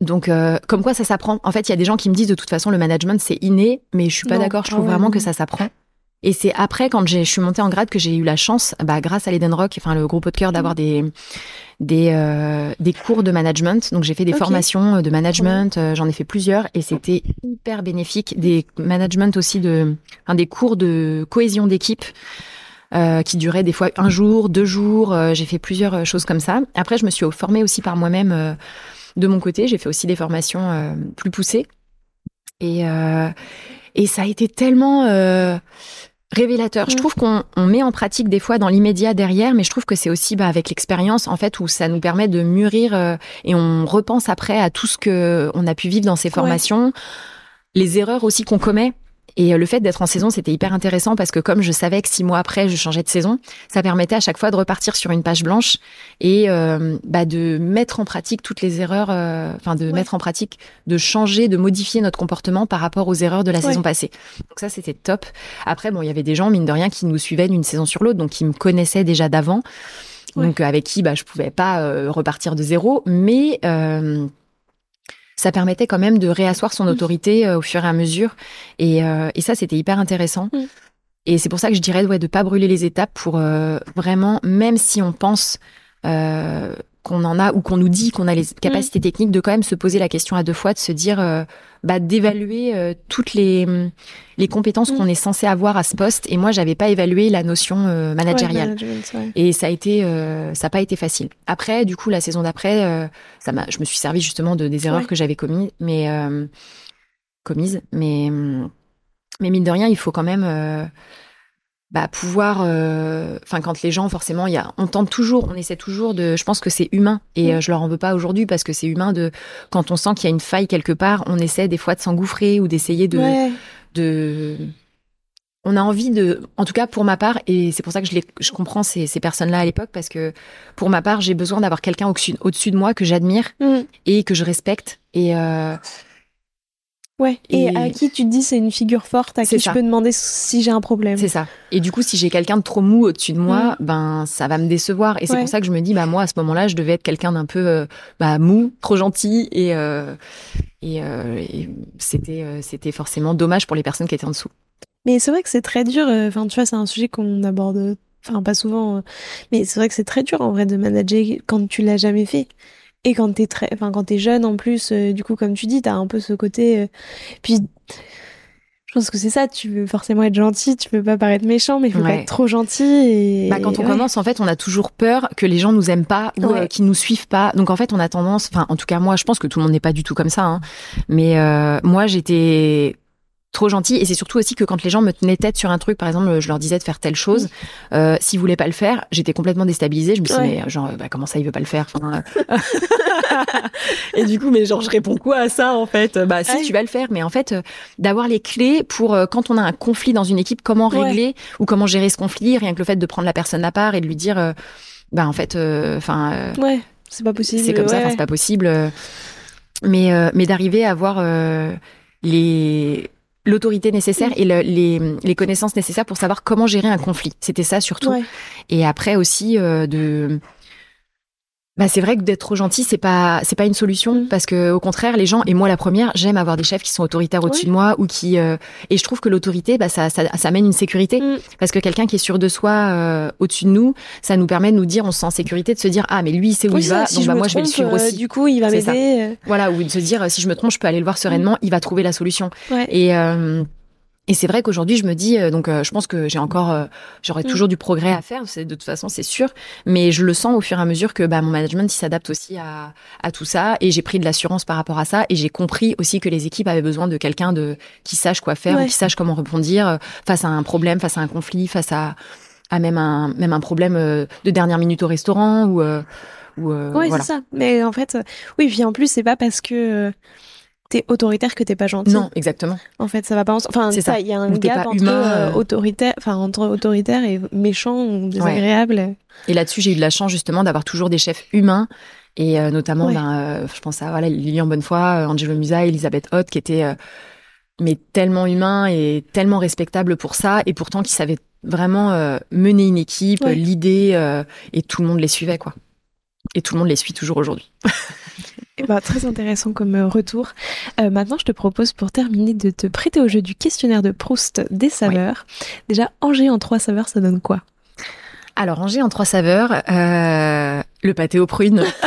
donc comme quoi ça s'apprend. En fait il y a des gens qui me disent de toute façon le management c'est inné, mais je suis pas d'accord. Je trouve ah vraiment que ça s'apprend. Et c'est après, quand je suis montée en grade, que j'ai eu la chance, bah, grâce à l'Eden Rock, enfin le groupe de cœur, d'avoir mmh. des des, euh, des cours de management. Donc j'ai fait des formations euh, de management, euh, j'en ai fait plusieurs et c'était hyper bénéfique. Des management aussi de, enfin, des cours de cohésion d'équipe. Euh, qui duraient des fois un jour, deux jours. j'ai fait plusieurs choses comme ça. Après, je me suis formée aussi par moi-même de mon côté. J'ai fait aussi des formations plus poussées. Et, et ça a été tellement révélateur. Je Mm. trouve qu'on on met en pratique des fois dans l'immédiat derrière, mais je trouve que c'est aussi bah, avec l'expérience en fait où ça nous permet de mûrir euh, et on repense après à tout ce que on a pu vivre dans ces formations, les erreurs aussi qu'on commet. Et euh, le fait d'être en saison, c'était hyper intéressant parce que comme je savais que six mois après, je changeais de saison, ça permettait à chaque fois de repartir sur une page blanche et euh, bah, de mettre en pratique toutes les erreurs, euh, enfin de Ouais. mettre en pratique, de changer, de modifier notre comportement par rapport aux erreurs de la Ouais. saison passée. Donc ça, c'était top. Après, bon, il y avait des gens, mine de rien, qui nous suivaient d'une saison sur l'autre, donc qui me connaissaient déjà d'avant. Ouais. Donc, avec qui, bah, je pouvais pas euh, repartir de zéro, mais euh, ça permettait quand même de réasseoir son Mm. autorité euh, au fur et à mesure. Et, euh, et ça, c'était hyper intéressant. Mm. Et c'est pour ça que je dirais ouais, de pas brûler les étapes pour euh, vraiment, même si on pense euh, qu'on en a ou qu'on nous dit qu'on a les capacités techniques, de quand même se poser la question à deux fois, de se dire, euh, bah, d'évaluer euh, toutes les, les compétences Mm. qu'on est censé avoir à ce poste. Et moi, j'avais pas évalué la notion euh, managériale. Ouais, management, ouais. Et ça a été, ça n'a pas été facile. Après, du coup, la saison d'après, ça m'a, je me suis servi justement de des erreurs Ouais. que j'avais commises, mais commises, mais mais mine de rien, il faut quand même bah, pouvoir. euh, Enfin, quand les gens, forcément, il y a, on tente toujours, on essaie toujours de. Je pense que c'est humain et Mm. euh, je leur en veux pas aujourd'hui parce que c'est humain de quand on sent qu'il y a une faille quelque part, on essaie des fois de s'engouffrer ou d'essayer de Ouais. de on a envie de en tout cas pour ma part et c'est pour ça que je, les, je comprends ces, ces personnes là à l'époque parce que pour ma part j'ai besoin d'avoir quelqu'un au-dessus au-dessus de moi que j'admire Mm. et que je respecte et euh, Ouais. Et, Et- à qui tu te dis c'est une figure forte, à qui ça. je peux demander si j'ai un problème. c'est ça et du coup si j'ai quelqu'un de trop mou au-dessus de moi ben ça va me décevoir et c'est Mm. Ouais. pour ça que je me dis bah moi à ce moment-là je devais être quelqu'un d'un peu euh, bah, mou trop gentil et euh, et, euh, et c'était c'était forcément dommage pour les personnes qui étaient en dessous Mais c'est vrai que c'est très dur. Enfin, tu vois, c'est un sujet qu'on aborde, enfin pas souvent, mais c'est vrai que c'est très dur en vrai de manager quand tu l'as jamais fait. Et quand t'es très, enfin quand t'es jeune en plus, euh, du coup comme tu dis, t'as un peu ce côté. euh, Puis, je pense que c'est ça. Tu veux forcément être gentil, tu veux pas paraître méchant, mais il faut pas Ouais. être trop gentil. Et Bah, quand on ouais. commence, en fait, on a toujours peur que les gens nous aiment pas ou Ouais. euh, qu'ils nous suivent pas. Donc, en fait, on a tendance, enfin, en tout cas, moi, je pense que tout le monde n'est pas du tout comme ça. Hein. Mais moi, j'étais trop gentille et c'est surtout aussi que quand les gens me tenaient tête sur un truc, par exemple, je leur disais de faire telle chose, euh, s'ils voulaient pas le faire, j'étais complètement déstabilisée. Je me dit, Ouais. mais genre, bah, comment ça, il veut pas le faire Enfin, euh, <laughs> Et du coup, mais genre, je réponds quoi à ça, en fait? Bah, si, Ouais. tu vas le faire. Mais en fait, euh, d'avoir les clés pour euh, quand on a un conflit dans une équipe, comment Ouais. régler ou comment gérer ce conflit, rien que le fait de prendre la personne à part et de lui dire, euh, bah, en fait, enfin, euh, Ouais, c'est pas possible. c'est comme ça, c'est pas possible. euh. Mais, euh, mais d'arriver à avoir euh, les l'autorité nécessaire et le- les, les connaissances nécessaires pour savoir comment gérer un conflit. C'était ça surtout. Ouais. Et après aussi euh, de bah c'est vrai que d'être trop gentil c'est pas c'est pas une solution Mm. parce que au contraire les gens et moi la première j'aime avoir des chefs qui sont autoritaires au-dessus Ouais. de moi ou qui euh, et je trouve que l'autorité bah ça, ça ça amène une sécurité Mm. parce que quelqu'un qui est sûr de soi euh, au-dessus de nous ça nous permet de nous dire on se sent en sécurité de se dire ah mais lui il sait où Oui, il va si donc bah moi je vais le trompe, suivre euh, aussi Du coup, il va m'aider. euh, voilà ou de se dire si je me trompe je peux aller le voir sereinement il va trouver la solution Ouais. et euh, et c'est vrai qu'aujourd'hui, je me dis, euh, donc, euh, je pense que j'ai encore, euh, j'aurai Mm. toujours du progrès à faire. De toute façon, c'est sûr. Mais je le sens au fur et à mesure que bah, mon management, s'adapte aussi à, à tout ça. Et j'ai pris de l'assurance par rapport à ça. Et j'ai compris aussi que les équipes avaient besoin de quelqu'un de qui sache quoi faire, Ouais. ou qui sache comment rebondir euh, face à un problème, face à un conflit, face à, à même un même un problème euh, de dernière minute au restaurant ou euh, ou voilà. c'est ça. Mais en fait, oui, puis en plus, c'est pas parce que euh, t'es autoritaire que t'es pas gentil. Non, exactement. En fait, ça va pas ensemble. Enfin, C'est ça, il y a un Ou gap entre euh, euh. autoritaire, enfin entre autoritaire et méchant ou désagréable. Et là-dessus, j'ai eu de la chance justement d'avoir toujours des chefs humains. Et euh, notamment, Ouais. ben, euh, je pense à voilà, Lilian Bonnefoy, Angelo Musa, Elisabeth Hoth, qui étaient mais tellement humains et tellement respectables pour ça, et pourtant qui savaient vraiment mener une équipe, Ouais. l'idée, et tout le monde les suivait, quoi. Et tout le monde les suit toujours aujourd'hui. <laughs> Et bah, très intéressant comme euh, retour. Euh, maintenant, je te propose pour terminer de te prêter au jeu du questionnaire de Proust des saveurs. Déjà, Angers en trois saveurs, ça donne quoi? Alors, Angers en trois saveurs, euh, le pâté aux prunes. <laughs>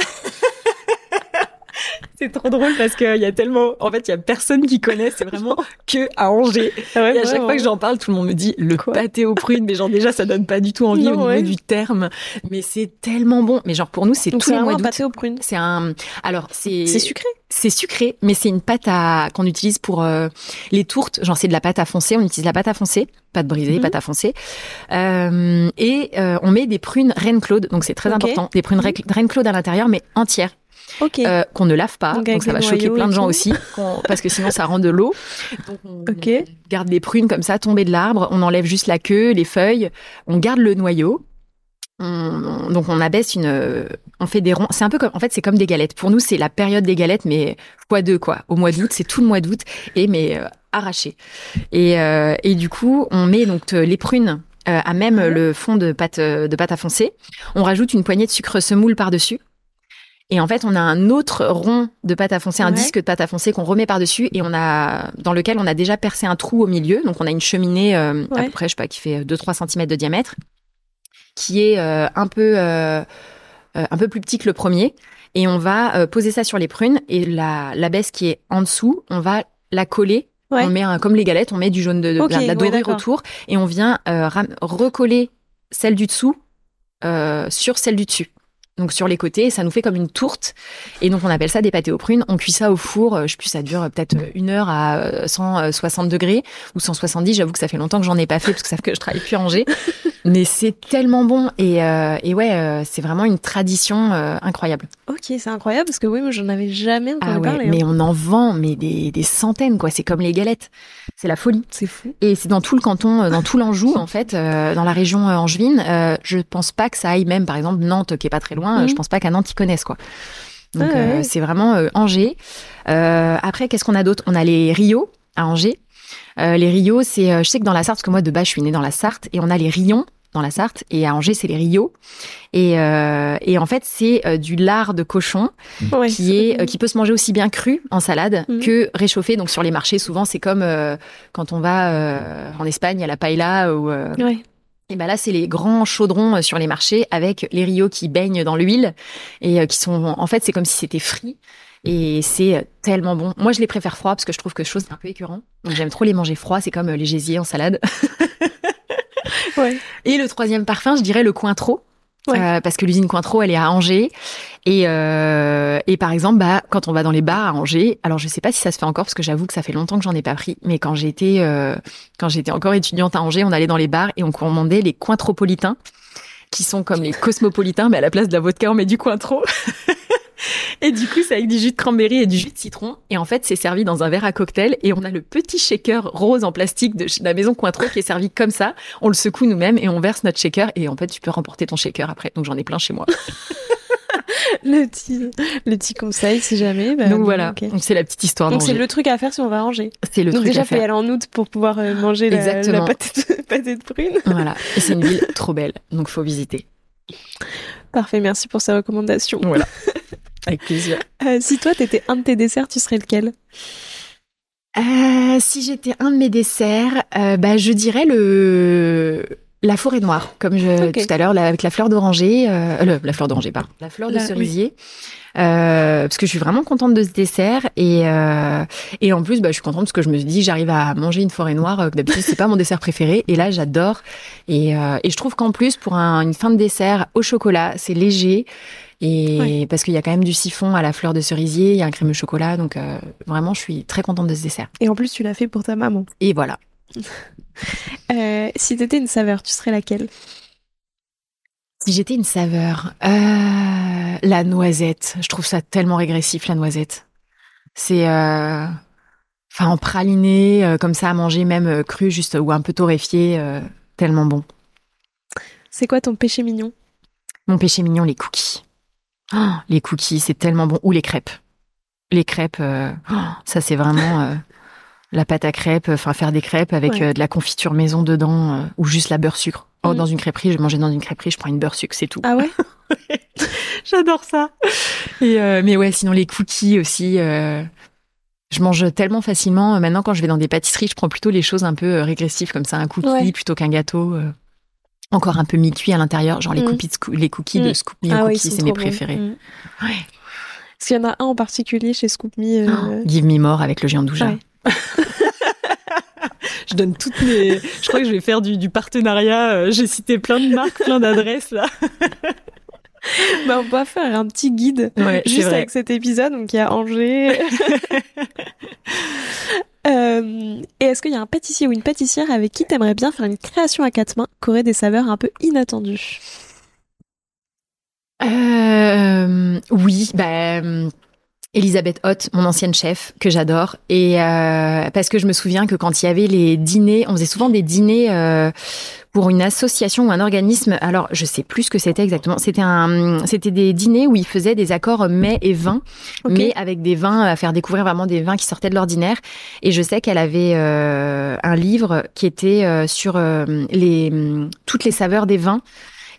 c'est trop drôle parce qu'il y a tellement, en fait, il y a personne qui connaît. C'est vraiment <laughs> que à Angers. et à chaque fois que j'en parle, tout le monde me dit le pâté aux prunes. Mais genre <laughs> déjà, ça donne pas du tout envie au niveau du terme. Mais c'est tellement bon. Mais genre pour nous, c'est tous les mois d'août. pâté aux prunes. C'est un. Alors c'est. C'est sucré. C'est sucré, mais c'est une pâte à qu'on utilise pour euh, les tourtes. Genre c'est de la pâte à foncer. On utilise la pâte à foncer, pâte brisée, mhm. pâte à foncer. Euh, et euh, on met des prunes Reine Claude. Donc c'est très important. Des prunes mhm. Reine Claude à l'intérieur, mais entières. Euh, qu'on ne lave pas. Donc, ça va choquer plein de gens aussi, parce que sinon ça rend de l'eau. <laughs> Donc on, garde les prunes comme ça tombées de l'arbre, on enlève juste la queue, les feuilles, on garde le noyau. donc on abaisse une, on fait des ronds. C'est un peu comme, en fait, c'est comme des galettes. Pour nous, c'est la période des galettes, mais fois deux quoi. Au mois d'août, c'est tout le mois d'août et mais euh, arraché. Et, euh, et du coup, on met donc les prunes à même le fond de pâte de pâte à foncer. On rajoute une poignée de sucre semoule par dessus. Et en fait, on a un autre rond de pâte à foncer, un disque de pâte à foncer qu'on remet par-dessus et on a, dans lequel on a déjà percé un trou au milieu. Donc, on a une cheminée, euh, à peu près, je sais pas, qui fait 2-3 cm de diamètre, qui est euh, un peu, euh, un peu plus petit que le premier. Et on va poser ça sur les prunes et la, la baisse qui est en dessous, on va la coller. On met un, comme les galettes, on met du jaune de, de la, dorure autour et on vient recoller celle du dessous sur celle du dessus donc sur les côtés, ça nous fait comme une tourte. Et donc on appelle ça des pâtés aux prunes. On cuit ça au four, euh, je sais plus, ça dure peut-être une heure à 160 euh, degrés ou 170. J'avoue que ça fait longtemps que j'en ai pas fait parce que ça fait que je travaille plus à Angers. <laughs> Mais c'est tellement bon et, euh, et ouais, c'est vraiment une tradition incroyable. Ok, c'est incroyable parce que oui, moi j'en avais jamais entendu ah parler. Mais hein. on en vend mais des, des centaines quoi. C'est comme les galettes. C'est la folie. C'est fou. Et c'est dans tout le canton, dans tout l'Anjou en fait, dans la région angevine. je pense pas que ça aille même par exemple Nantes qui est pas très loin je mhm. pense pas qu'à Nantes ils connaissent quoi. Donc ah euh, c'est vraiment euh, Angers. Euh, après, qu'est-ce qu'on a d'autre? On a les Rio à Angers. les Rio, c'est, je sais que dans la Sarthe, parce que moi de base je suis née dans la Sarthe, et on a les Rions dans la Sarthe, et à Angers c'est les Rio. Et, et en fait c'est du lard de cochon qui est qui peut se manger aussi bien cru en salade mhm. que réchauffé. Donc sur les marchés souvent c'est comme quand on va en Espagne à la paella ou et ben là, c'est les grands chaudrons euh, sur les marchés avec les rios qui baignent dans l'huile et euh, qui sont, en fait, c'est comme si c'était frit. Et c'est euh, tellement bon. Moi, je les préfère froids parce que je trouve que chose c'est un peu écœurant. Donc, j'aime trop les manger froids. C'est comme les gésiers en salade. <laughs> ouais. Et le troisième parfum, je dirais le cointreau. Euh, parce que l'usine Cointreau, elle est à Angers. Et, euh, et par exemple, bah, quand on va dans les bars à Angers, alors je sais pas si ça se fait encore parce que j'avoue que ça fait longtemps que j'en ai pas pris, mais quand j'étais euh, quand j'étais encore étudiante à Angers, on allait dans les bars et on commandait les cointropolitains, qui sont comme les cosmopolitains, mais à la place de la vodka, on met du Cointreau. <laughs> <laughs> Et du coup, c'est avec du jus de cranberry et du jus de citron. Et en fait, c'est servi dans un verre à cocktail. Et on a le petit shaker rose en plastique de la maison Cointreau qui est servi comme ça. On le secoue nous-mêmes et on verse notre shaker. Et en fait, tu peux remporter ton shaker après. Donc, j'en ai plein chez moi. <laughs> le petit, le petit conseil si jamais. Bah, donc voilà, c'est la petite histoire. Donc c'est le truc à faire si on va ranger. C'est le donc truc déjà, à faire. faut y aller en août pour pouvoir euh, manger la, la pâté de prune. Voilà, <laughs> et c'est une ville trop belle, donc faut visiter. Parfait, merci pour ces recommandations. Voilà. Avec plaisir. Euh, si toi, t'étais un de tes desserts, tu serais lequel? Euh, Si j'étais un de mes desserts, euh, bah, je dirais le la forêt noire, comme je tout à l'heure, avec la fleur d'oranger, la fleur d'oranger, pardon, la fleur de cerisier. parce que je suis vraiment contente de ce dessert et et en plus bah, je suis contente parce que je me suis dit j'arrive à manger une forêt noire que d'habitude c'est pas mon dessert préféré et là j'adore. Et, et je trouve qu'en plus pour une fin de dessert au chocolat c'est léger et parce qu'il y a quand même du siphon à la fleur de cerisier, il y a un crème au chocolat, donc euh, vraiment, je suis très contente de ce dessert. Et en plus, tu l'as fait pour ta maman. Et voilà. <laughs> euh, si t'étais une saveur, tu serais laquelle? Si j'étais une saveur, euh, la noisette. Je trouve ça tellement régressif, la noisette. C'est, euh, enfin, en praliné, comme ça à manger, même cru, juste ou un peu torréfié, tellement bon. C'est quoi ton péché mignon? Mon péché mignon, les cookies. Oh, les cookies, c'est tellement bon. Ou les crêpes. Les crêpes, euh, oh, ça c'est vraiment euh, <laughs> la pâte à crêpes. Enfin, faire des crêpes avec euh, de la confiture maison dedans ou juste la beurre sucre. Oh, mm. dans une crêperie, je mangeais dans une crêperie, je prends une beurre sucre, c'est tout. Ah ouais <laughs> <laughs> J'adore ça. Et mais ouais, sinon les cookies aussi. je mange tellement facilement. Maintenant, quand je vais dans des pâtisseries, je prends plutôt les choses un peu régressives comme ça, un cookie plutôt qu'un gâteau encore un peu mi-cuit à l'intérieur, genre les, mm. cookies, les cookies de mm. Scoop ah Cookies, c'est mes préférés. Mm. Parce qu'il y en a un en particulier chez Scoop Me. euh... Give Me More avec le géant Douja. Ouais. <laughs> je donne toutes mes. Je crois que je vais faire du, du partenariat. J'ai cité plein de marques, plein d'adresses là. <laughs> bah, on va faire un petit guide ouais, juste avec cet épisode. Donc il y a Angers. <laughs> euh, et est-ce qu'il y a un pâtissier ou une pâtissière avec qui t'aimerais bien faire une création à quatre mains qui aurait des saveurs un peu inattendues? Euh, Oui, bah. Elisabeth Hott, mon ancienne chef, que j'adore. Et euh, parce que je me souviens que quand il y avait les dîners, on faisait souvent des dîners euh, pour une association ou un organisme. Alors, je sais plus ce que c'était exactement. C'était un, c'était des dîners où ils faisaient des accords mets et vins, okay. mais avec des vins à faire découvrir vraiment des vins qui sortaient de l'ordinaire. Et je sais qu'elle avait euh, un livre qui était euh, sur euh, les toutes les saveurs des vins.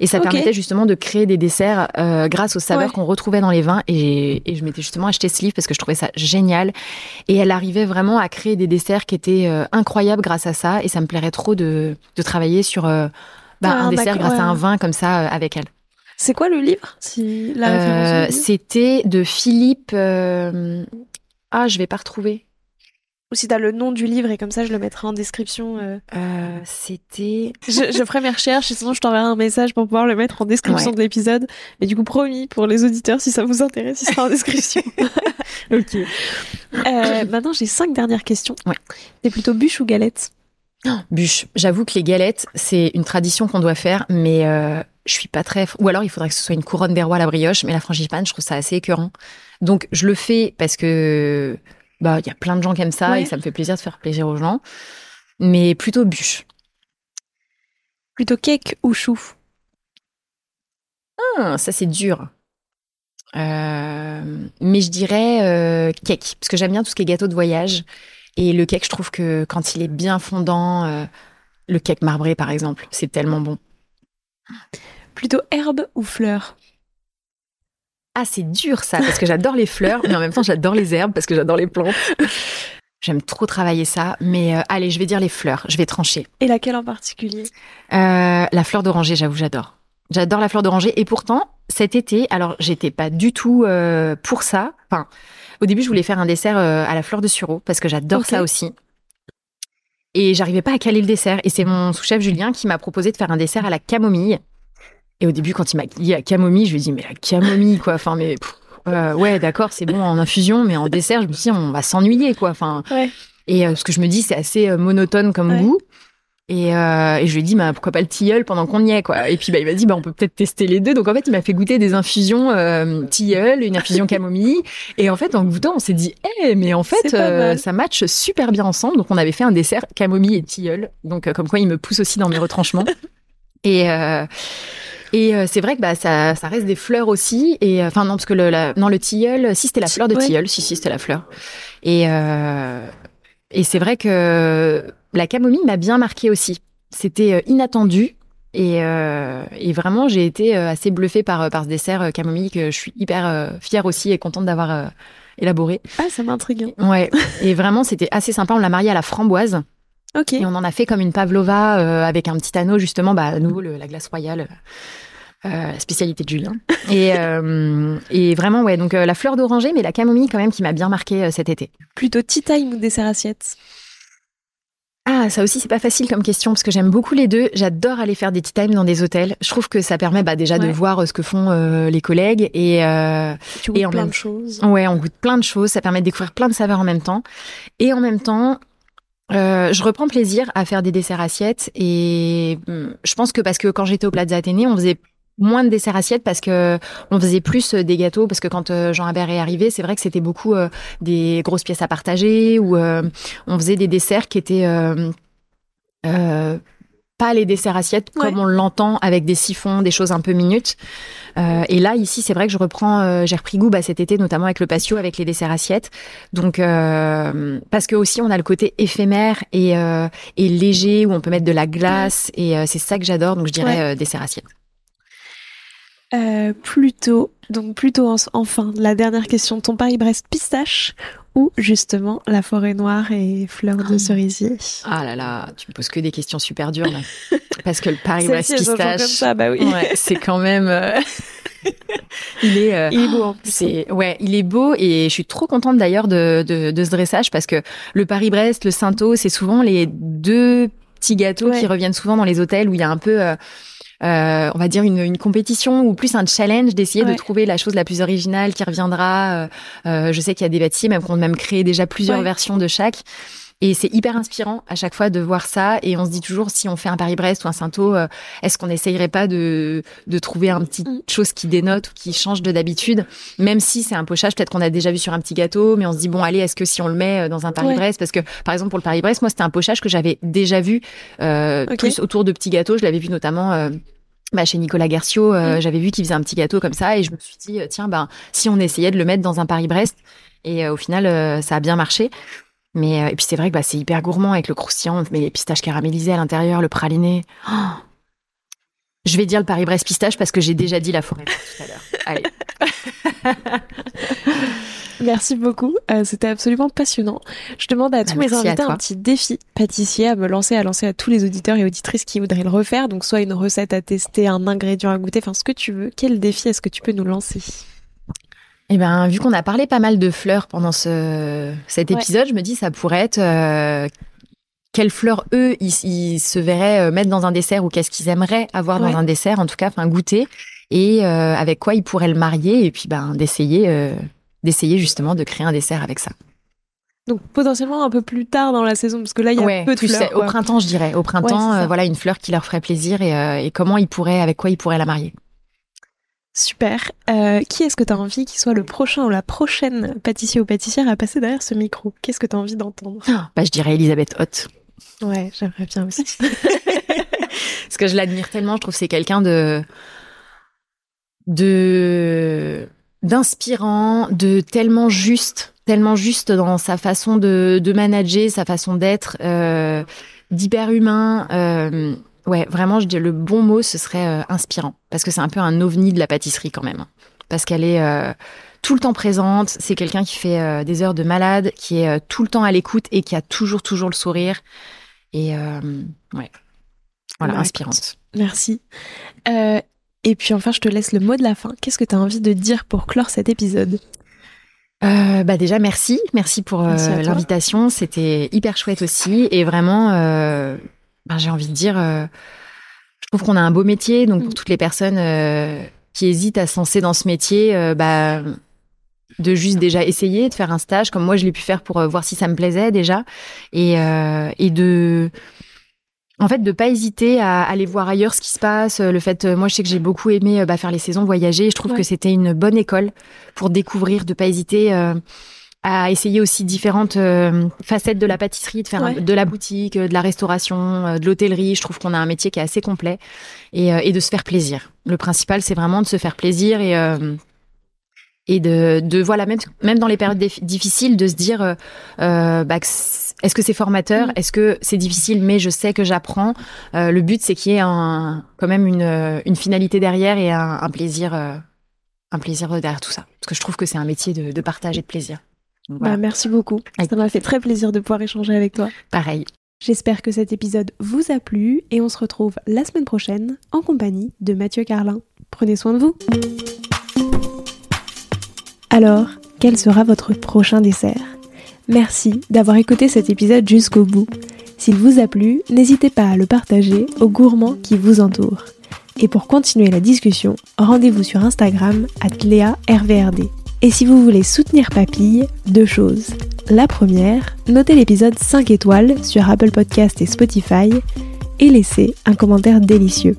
Et ça okay. permettait justement de créer des desserts euh, grâce aux saveurs ouais. qu'on retrouvait dans les vins. Et, et je m'étais justement acheté ce livre parce que je trouvais ça génial. Et elle arrivait vraiment à créer des desserts qui étaient euh, incroyables grâce à ça. Et ça me plairait trop de, de travailler sur euh, bah, ah, un dessert grâce ouais. à un vin comme ça avec elle. C'est quoi le livre si C'était de Philippe. Ah, je vais pas retrouver. Ou si t'as le nom du livre et comme ça je le mettrai en description. Euh... Euh, C'était. Je, je, ferai mes recherches et sinon je t'enverrai un message pour pouvoir le mettre en description Ouais. de l'épisode. Mais du coup promis pour les auditeurs si ça vous intéresse, il sera en description. <laughs> ok. Euh, maintenant j'ai cinq dernières questions. Ouais. C'est plutôt bûche ou galette? Bûche. J'avoue que les galettes, c'est une tradition qu'on doit faire, mais je suis pas très. Ou alors il faudrait que ce soit une couronne des rois à la brioche, mais la frangipane, je trouve ça assez écœurant. Donc je le fais parce que bah il y a plein de gens qui aiment ça Ouais. et ça me fait plaisir de faire plaisir aux gens, mais plutôt bûche. Plutôt cake ou chou? Ah, ça c'est dur. Euh, mais je dirais euh, cake, parce que j'aime bien tout ce qui est gâteau de voyage. Et le cake, je trouve que quand il est bien fondant, euh, le cake marbré par exemple, c'est tellement bon. Plutôt herbe ou fleur? Ah, c'est dur ça, parce que j'adore les fleurs, mais en même temps j'adore les herbes, parce que j'adore les plantes. <laughs> J'aime trop travailler ça, mais euh, allez, je vais dire les fleurs, je vais trancher. Et laquelle en particulier? Euh, la fleur d'oranger, j'avoue, j'adore. J'adore la fleur d'oranger. Et pourtant, cet été, alors j'étais pas du tout euh, pour ça. Enfin, au début, je voulais faire un dessert à la fleur de sureau parce que j'adore ça aussi. Et j'arrivais pas à caler le dessert. Et c'est mon sous-chef Julien qui m'a proposé de faire un dessert à la camomille. Et au début, quand il m'a dit la camomille, je lui ai dit mais la camomille quoi. Enfin mais pff, euh, ouais d'accord c'est bon en infusion, mais en dessert, je me suis dit on va s'ennuyer quoi. Enfin Ouais. et euh, ce que je me dis, c'est assez euh, monotone comme Ouais. goût. Et, euh, et je lui ai dit, bah, pourquoi pas le tilleul pendant qu'on y est, quoi. Et puis, bah, il m'a dit, bah, on peut peut-être tester les deux. Donc, en fait, il m'a fait goûter des infusions euh, tilleul, une infusion camomille. Et en fait, en goûtant, on s'est dit, eh, mais en fait, euh, ça match super bien ensemble. Donc, on avait fait un dessert camomille et tilleul. Donc, comme quoi, il me pousse aussi dans mes retranchements. <laughs> Et, euh, et euh, c'est vrai que bah, ça, ça reste des fleurs aussi. Et euh, enfin non, parce que le, la- non, le tilleul, si c'était la fleur de Ouais. tilleul, si si c'était la fleur. Et euh, et c'est vrai que la camomille m'a bien marqué aussi. C'était euh, inattendu. Et, euh, et vraiment, j'ai été assez bluffée par, par ce dessert camomille que je suis hyper fière aussi et contente d'avoir élaboré. Ah, ça m'intrigue. Ouais. et vraiment, c'était assez sympa. On l'a marié à la framboise. Et on en a fait comme une pavlova euh, avec un petit anneau, justement, bah, à nouveau, le- la glace royale, euh, spécialité de Julien. <laughs> Et, euh, et vraiment, ouais, donc euh, la fleur d'oranger, mais la camomille quand même qui m'a bien marqué euh, cet été. Plutôt tea time ou dessert assiette Ah, ça aussi, c'est pas facile comme question parce que j'aime beaucoup les deux. J'adore aller faire des tea time dans des hôtels. Je trouve que ça permet bah, déjà de voir euh, ce que font euh, les collègues et euh, Tu Et goûtes en plein même- de choses. Ouais, on goûte plein de choses, ça permet de découvrir plein de saveurs en même temps. Et en même temps, euh, je reprends plaisir à faire des desserts assiettes. Et hum, je pense que parce que quand j'étais au Plaza Athénée, on faisait moins de desserts assiettes parce que on faisait plus euh, des gâteaux parce que quand euh, Jean Habert est arrivé, c'est vrai que c'était beaucoup des grosses pièces à partager ou on faisait des desserts qui étaient pas les desserts assiettes comme on l'entend avec des siphons, des choses un peu minutes. Euh, et là, ici, c'est vrai que je reprends, euh, j'ai repris goût bah, cet été, notamment avec le patio, avec les desserts assiettes. Donc, euh, parce que aussi, on a le côté éphémère et, et léger où on peut mettre de la glace et c'est ça que j'adore. Donc, je dirais Ouais. euh, dessert assiette. Euh, plutôt, donc plutôt en- enfin, la dernière question, ton Paris-Brest pistache ou justement la forêt noire et fleurs de Ah. cerisier Ah là là, tu me poses que des questions super dures là. <laughs> parce que le sont toujours pistache, bah oui. ouais, c'est quand même. euh, <laughs> il est, euh, Il est beau en plus. c'est ouais, il est beau et je suis trop contente d'ailleurs de, de, de ce dressage parce que le Paris-Brest, le Sainto, c'est souvent les deux petits gâteaux Ouais. qui reviennent souvent dans les hôtels où il y a un peu, euh, on va dire une, une compétition ou plus un challenge d'essayer Ouais. de trouver la chose la plus originale qui reviendra. Euh, euh, je sais qu'il y a des bâtis même qui ont même créé déjà plusieurs Ouais. versions de chaque. Et c'est hyper inspirant à chaque fois de voir ça. Et on se dit toujours, si on fait un Paris-Brest ou un Sainto, euh, est-ce qu'on n'essayerait pas de, de trouver un petit Mm. chose qui dénote ou qui change de d'habitude? Même si c'est un pochage, peut-être qu'on a déjà vu sur un petit gâteau, mais on se dit, bon, allez, est-ce que si on le met euh, dans un Paris-Brest? Parce que, par exemple, pour le Paris-Brest, moi, c'était un pochage que j'avais déjà vu euh, plus autour de petits gâteaux. Je l'avais vu notamment... euh, bah, chez Nicolas Garcio, euh, Mm. j'avais vu qu'il faisait un petit gâteau comme ça et je me suis dit, tiens, ben, si on essayait de le mettre dans un Paris-Brest, et euh, au final, euh, ça a bien marché. Mais euh, et puis c'est vrai que bah, c'est hyper gourmand avec le croustillant, mais les pistaches caramélisées à l'intérieur, le praliné. Oh je vais dire le Paris-Brest pistache parce que j'ai déjà dit la forêt tout à l'heure. <laughs> Allez. <laughs> Merci beaucoup, euh, c'était absolument passionnant. Je demande à tous mes Bah, merci à invités un petit défi pâtissier à me lancer, à lancer à tous les auditeurs et auditrices qui voudraient le refaire. Donc soit une recette à tester, un ingrédient à goûter, enfin ce que tu veux. Quel défi est-ce que tu peux nous lancer? Eh ben, vu qu'on a parlé pas mal de fleurs pendant ce, cet Ouais. épisode, je me dis ça pourrait être euh, quelles fleurs eux ils, ils se verraient euh, mettre dans un dessert ou qu'est-ce qu'ils aimeraient avoir Ouais. dans un dessert, en tout cas, enfin goûter et euh, avec quoi ils pourraient le marier et puis ben d'essayer euh, d'essayer justement de créer un dessert avec ça. Donc potentiellement un peu plus tard dans la saison, parce que là il y a ouais, peu de fleurs. au printemps, je dirais. Au printemps, voilà une fleur qui leur ferait plaisir et, et comment ils pourraient, avec quoi ils pourraient la marier. Super. Euh, qui est-ce que tu as envie qu'il soit le prochain ou la prochaine pâtissier ou pâtissière à passer derrière ce micro? Qu'est-ce que tu as envie d'entendre? Bah, je dirais Elisabeth Hoth. Ouais, j'aimerais bien aussi. <laughs> <laughs> Parce que je l'admire tellement, je trouve que c'est quelqu'un de de d'inspirant, de tellement juste, tellement juste dans sa façon de, de manager, sa façon d'être, euh, d'hyper humain. euh, ouais, vraiment, je dis le bon mot, ce serait euh, inspirant, parce que c'est un peu un ovni de la pâtisserie quand même, parce qu'elle est euh, tout le temps présente. C'est quelqu'un qui fait euh, des heures de malade, qui est tout le temps à l'écoute et qui a toujours toujours le sourire. Et ouais, voilà, Bah, inspirante. Merci. Et puis enfin, je te laisse le mot de la fin. Qu'est-ce que tu as envie de dire pour clore cet épisode? Euh, bah déjà merci, merci pour euh, l'invitation, c'était hyper chouette aussi et vraiment, euh, ben, j'ai envie de dire, euh, je trouve qu'on a un beau métier, donc pour Mm. toutes les personnes euh, qui hésitent à se lancer dans ce métier, euh, bah de juste déjà essayer de faire un stage comme moi je l'ai pu faire pour voir si ça me plaisait déjà et et de en fait de pas hésiter à aller voir ailleurs ce qui se passe le fait moi je sais que j'ai beaucoup aimé bah, faire les saisons voyager je trouve Ouais. que c'était une bonne école pour découvrir de pas hésiter euh, à essayer aussi différentes euh, facettes de la pâtisserie de faire un- de la boutique euh, de la restauration euh, de l'hôtellerie. Je trouve qu'on a un métier qui est assez complet et, euh, et de se faire plaisir. Le principal c'est vraiment de se faire plaisir et euh, et de, de voilà même même dans les périodes dif- difficiles de se dire euh, euh, bah, est-ce que c'est formateur? Mm. est-ce que c'est difficile? Mais je sais que j'apprends. Euh, le but c'est qu'il y ait un quand même une, une finalité derrière et un, un plaisir euh, un plaisir derrière tout ça. Parce que je trouve que c'est un métier de, de partage et de plaisir Donc, voilà. Bah, Merci beaucoup. Avec- Ça m'a fait très plaisir de pouvoir échanger avec toi. pareil J'espère que cet épisode vous a plu et on se retrouve la semaine prochaine en compagnie de Mathieu Carlin. Prenez soin de vous. Alors, quel sera votre prochain dessert? Merci d'avoir écouté cet épisode jusqu'au bout. S'il vous a plu, n'hésitez pas à le partager aux gourmands qui vous entourent. Et pour continuer la discussion, rendez-vous sur Instagram @léa_rvrd. Et si vous voulez soutenir Papille, deux choses. La première, notez l'épisode 5 étoiles sur Apple Podcast et Spotify et laissez un commentaire délicieux.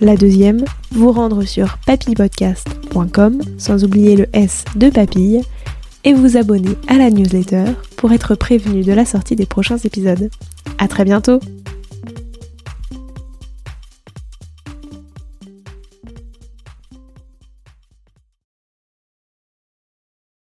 La deuxième, vous rendre sur papillepodcast.com sans oublier le S de papille et vous abonner à la newsletter pour être prévenu de la sortie des prochains épisodes. À très bientôt!